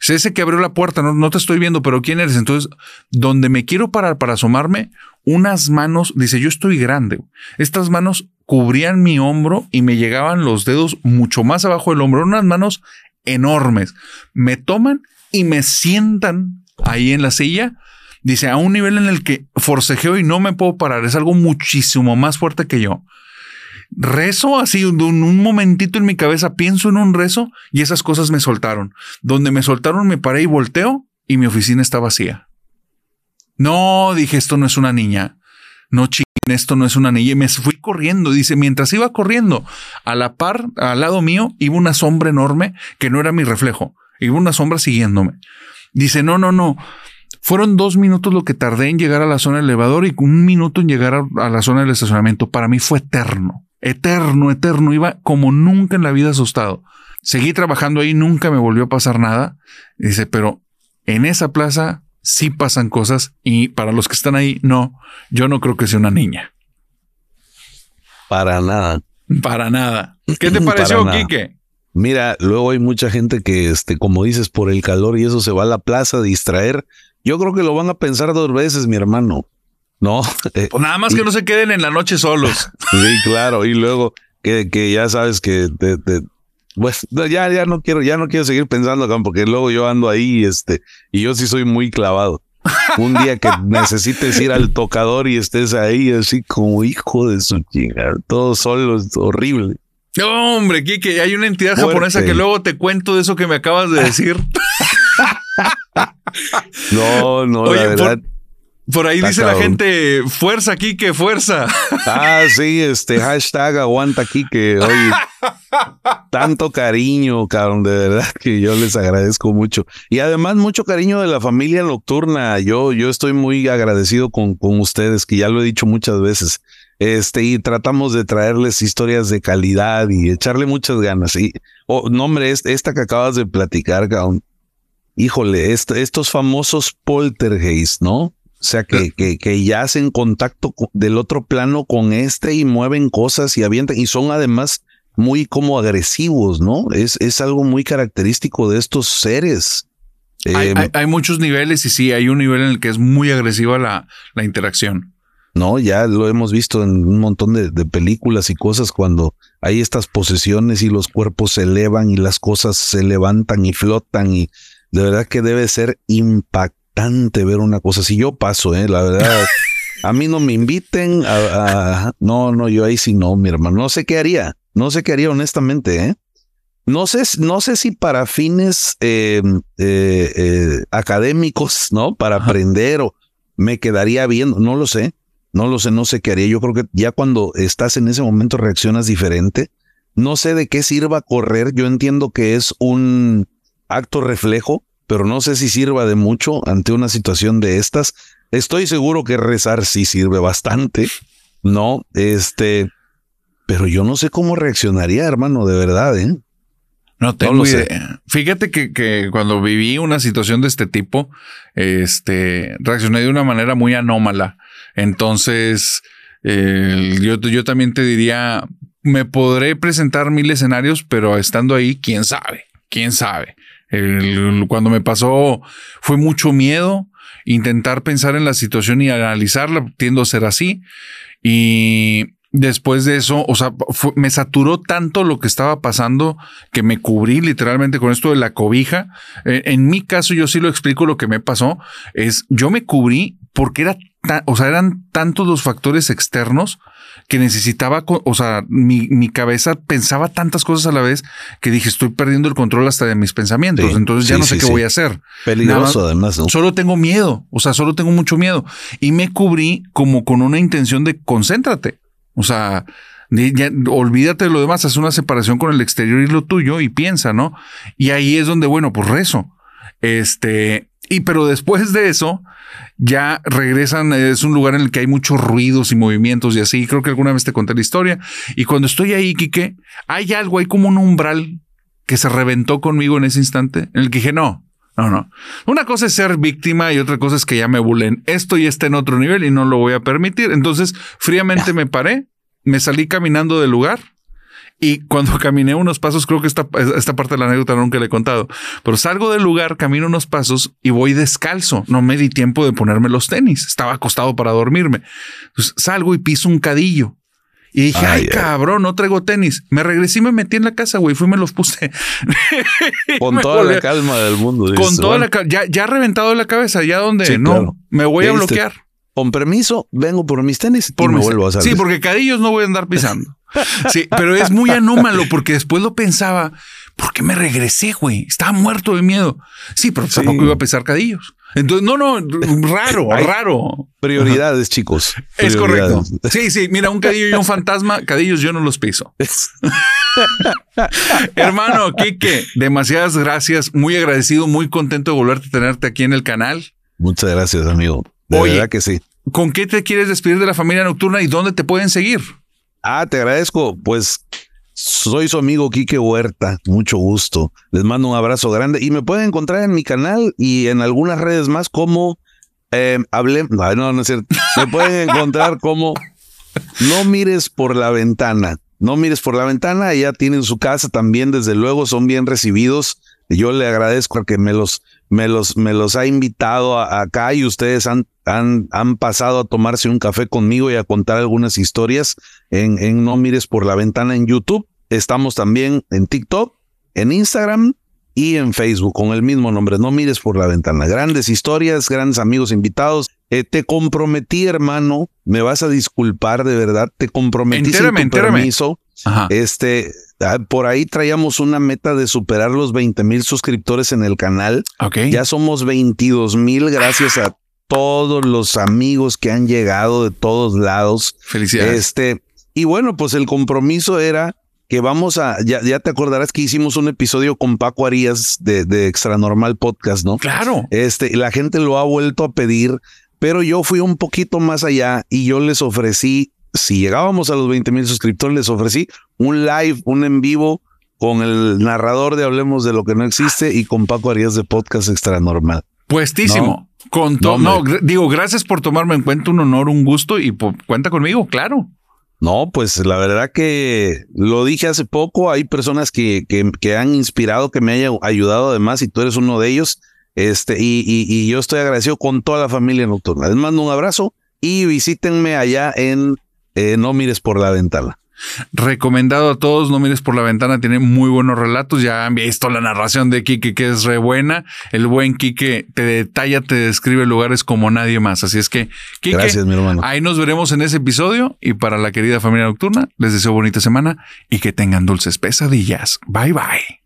Es ese que abrió la puerta, no, no te estoy viendo, pero ¿quién eres? Entonces, donde me quiero parar para asomarme, unas manos, dice, yo estoy grande. Estas manos cubrían mi hombro y me llegaban los dedos mucho más abajo del hombro, unas manos enormes. Me toman y me sientan ahí en la silla, dice, a un nivel en el que forcejeo y no me puedo parar, es algo muchísimo más fuerte que yo. Rezo así, un, un momentito en mi cabeza, pienso en un rezo y esas cosas me soltaron. Donde me soltaron me paré y volteo y mi oficina está vacía. No, dije, esto no es una niña. No, ching, esto no es una niña. Me fui corriendo. Dice, mientras iba corriendo, a la par, al lado mío, iba una sombra enorme que no era mi reflejo. Iba una sombra siguiéndome. Dice, no, no, no. Fueron dos minutos lo que tardé en llegar a la zona del elevador y un minuto en llegar a, la zona del estacionamiento. Para mí fue eterno, eterno, eterno. Iba como nunca en la vida asustado. Seguí trabajando ahí, nunca me volvió a pasar nada. Dice, pero en esa plaza sí pasan cosas y para los que están ahí, no, yo no creo que sea una niña. Para nada. Para nada. *clears throat* ¿Qué te pareció, Quique? Mira, luego hay mucha gente que, este, como dices, por el calor y eso se va a la plaza a distraer. Yo creo que lo van a pensar dos veces, mi hermano. No. *laughs* Pues nada más que no se queden en la noche solos. *laughs* sí, claro. Y luego que, que ya sabes que pues ya, ya no quiero, ya no quiero seguir pensando acá, porque luego yo ando ahí, este, y yo sí soy muy clavado. Un día que *laughs* necesites ir al tocador y estés ahí así como hijo de su chingada, todo solo, es horrible. No, hombre, Kike, hay una entidad japonesa que luego te cuento de eso que me acabas de decir. *laughs* no, no, la verdad. Por, ahí dice la gente, fuerza, Kike, fuerza. *laughs* Ah, sí, este hashtag aguanta, Kike. Oye, *laughs* tanto cariño, cabrón, de verdad que yo les agradezco mucho. Y además, mucho cariño de la familia nocturna. Yo, yo estoy muy agradecido con, con ustedes, que ya lo he dicho muchas veces. Este, y tratamos de traerles historias de calidad y echarle muchas ganas. Y, oh, no, hombre, esta que acabas de platicar, híjole, estos famosos poltergeist, ¿no? O sea, que, que, que ya hacen contacto del otro plano con este y mueven cosas y avientan, y son además muy como agresivos, ¿no? Es, es algo muy característico de estos seres. Hay, em, muchos niveles y sí, hay un nivel en el que es muy agresiva la, la interacción. ¿no? Ya lo hemos visto en un montón de, películas y cosas cuando hay estas posesiones y los cuerpos se elevan y las cosas se levantan y flotan y de verdad que debe ser impactante ver una cosa así. Yo paso, ¿eh? La verdad, a mí no me inviten a, No, no, yo ahí sí no, mi hermano. No sé qué haría, no sé qué haría honestamente, ¿eh? No sé, no sé si para fines eh, eh, eh, académicos, ¿no? Para aprender o me quedaría bien, no lo sé. No lo sé, no sé qué haría. Yo creo que ya cuando estás en ese momento reaccionas diferente. No sé de qué sirva correr. Yo entiendo que es un acto reflejo, pero no sé si sirva de mucho ante una situación de estas. Estoy seguro que rezar sí sirve bastante, ¿no? Este, pero yo no sé cómo reaccionaría, hermano, de verdad, ¿eh? No tengo idea. Fíjate que, que, cuando viví una situación de este tipo, este, reaccioné de una manera muy anómala. Entonces, yo, yo también te diría, me podré presentar mil escenarios, pero estando ahí, quién sabe, quién sabe. Cuando me pasó fue mucho miedo intentar pensar en la situación y analizarla, tiendo a ser así. Y después de eso, o sea, fue- me saturó tanto lo que estaba pasando que me cubrí literalmente con esto de la cobija. Eh, en mi caso, yo sí lo explico lo que me pasó, es yo me cubrí porque era, o sea, eran tantos los factores externos que necesitaba, o sea, mi, mi cabeza pensaba tantas cosas a la vez que dije, estoy perdiendo el control hasta de mis pensamientos, Sí, entonces ya sí, no sé sí, qué voy a hacer. Peligroso, Nada además, ¿no? Solo tengo miedo, o sea, solo tengo mucho miedo. Y me cubrí como con una intención de concéntrate. O sea, ya, olvídate de lo demás, haz una separación con el exterior y lo tuyo y piensa, ¿no? Y ahí es donde, bueno, pues rezo. Este, y pero después de eso, ya regresan, es un lugar en el que hay muchos ruidos y movimientos y así. Creo que alguna vez te conté la historia. Y cuando estoy ahí, Quique, hay algo, hay como un umbral que se reventó conmigo en ese instante, en el que dije, no, no, no. Una cosa es ser víctima y otra cosa es que ya me bulen. Esto ya está en otro nivel y no lo voy a permitir. Entonces, fríamente me paré, me salí caminando del lugar y cuando *laughs* caminé unos pasos, creo que esta, esta parte de la anécdota nunca le he contado, pero salgo del lugar, camino unos pasos y voy descalzo. No me di tiempo de ponerme los tenis. Estaba acostado para dormirme. Entonces, salgo y piso un cadillo. Y dije, ay, Ay, ay. cabrón, no traigo tenis. Me regresé y me metí en la casa, güey. Fui y me los puse. *laughs* Con toda volví- la calma del mundo. Con dices, toda bueno, la... Ya, ya reventado la cabeza, ya donde Sí, no, claro. me voy a bloquear. Con permiso, vengo por mis tenis Por y me vuelvo a salir. Sí, porque cadillos no voy a andar pisando. *laughs* Sí, pero es muy anómalo porque después lo pensaba, ¿por qué me regresé, güey? Estaba muerto de miedo. Sí, pero tampoco iba a pisar cadillos. Entonces, no, no, raro, Hay raro. Prioridades, chicos. Es correcto. Sí, sí, mira, un cadillo y un fantasma, cadillos yo no los piso. *laughs* Hermano, Quique, demasiadas gracias, muy agradecido, muy contento de volverte a tenerte aquí en el canal. Muchas gracias, amigo. De Oye. verdad que sí. ¿Con qué te quieres despedir de la familia nocturna y dónde te pueden seguir? Ah, te agradezco. Pues soy su amigo Quique Huerta. Mucho gusto. Les mando un abrazo grande y me pueden encontrar en mi canal y en algunas redes más como eh, hablé. No, no, no es cierto. Me pueden *laughs* encontrar como no mires por la ventana. No mires por la ventana. Ya tienen su casa también. Desde luego son bien recibidos. Yo le agradezco que me los, me los, me los ha invitado a- acá y ustedes han, han, han pasado a tomarse un café conmigo y a contar algunas historias en, en No Mires por la Ventana en YouTube. Estamos también en TikTok, en Instagram y en Facebook con el mismo nombre, No Mires por la Ventana. Grandes historias, grandes amigos invitados. Eh, te comprometí, hermano, me vas a disculpar de verdad, te comprometí Entérame, sin tu permiso. Este, ah, por ahí traíamos una meta de superar los 20 mil suscriptores en el canal. Ya somos 22 mil gracias a todos los amigos que han llegado de todos lados. Felicidades. Este, y bueno, pues el compromiso era que vamos a, ya, ya te acordarás que hicimos un episodio con Paco Arias de, de Extra Normal Podcast, ¿no? Claro. Este, la gente lo ha vuelto a pedir, pero yo fui un poquito más allá y yo les ofrecí, si llegábamos a los 20 mil suscriptores, les ofrecí un live, un en vivo con el narrador de Hablemos de lo que no existe y con Paco Arias de Podcast Extra Normal. Puestísimo. No. Con No, no, digo, gracias por tomarme en cuenta, un honor, un gusto y cuenta conmigo, claro. No, pues la verdad que lo dije hace poco, hay personas que, que, que han inspirado, que me hayan ayudado además y tú eres uno de ellos. Este, y, y, y yo estoy agradecido con toda la familia nocturna. Les mando un abrazo y visítenme allá en eh, No Mires por la Ventana. Recomendado a todos, no mires por la ventana, tiene muy buenos relatos. Ya han visto la narración de Quique, que es re buena. El buen Quique te detalla, te describe lugares como nadie más. Así es que, Quique, Gracias, mi hermano. ahí nos veremos en ese episodio. Y para la querida familia nocturna, les deseo bonita semana y que tengan dulces pesadillas. Bye bye.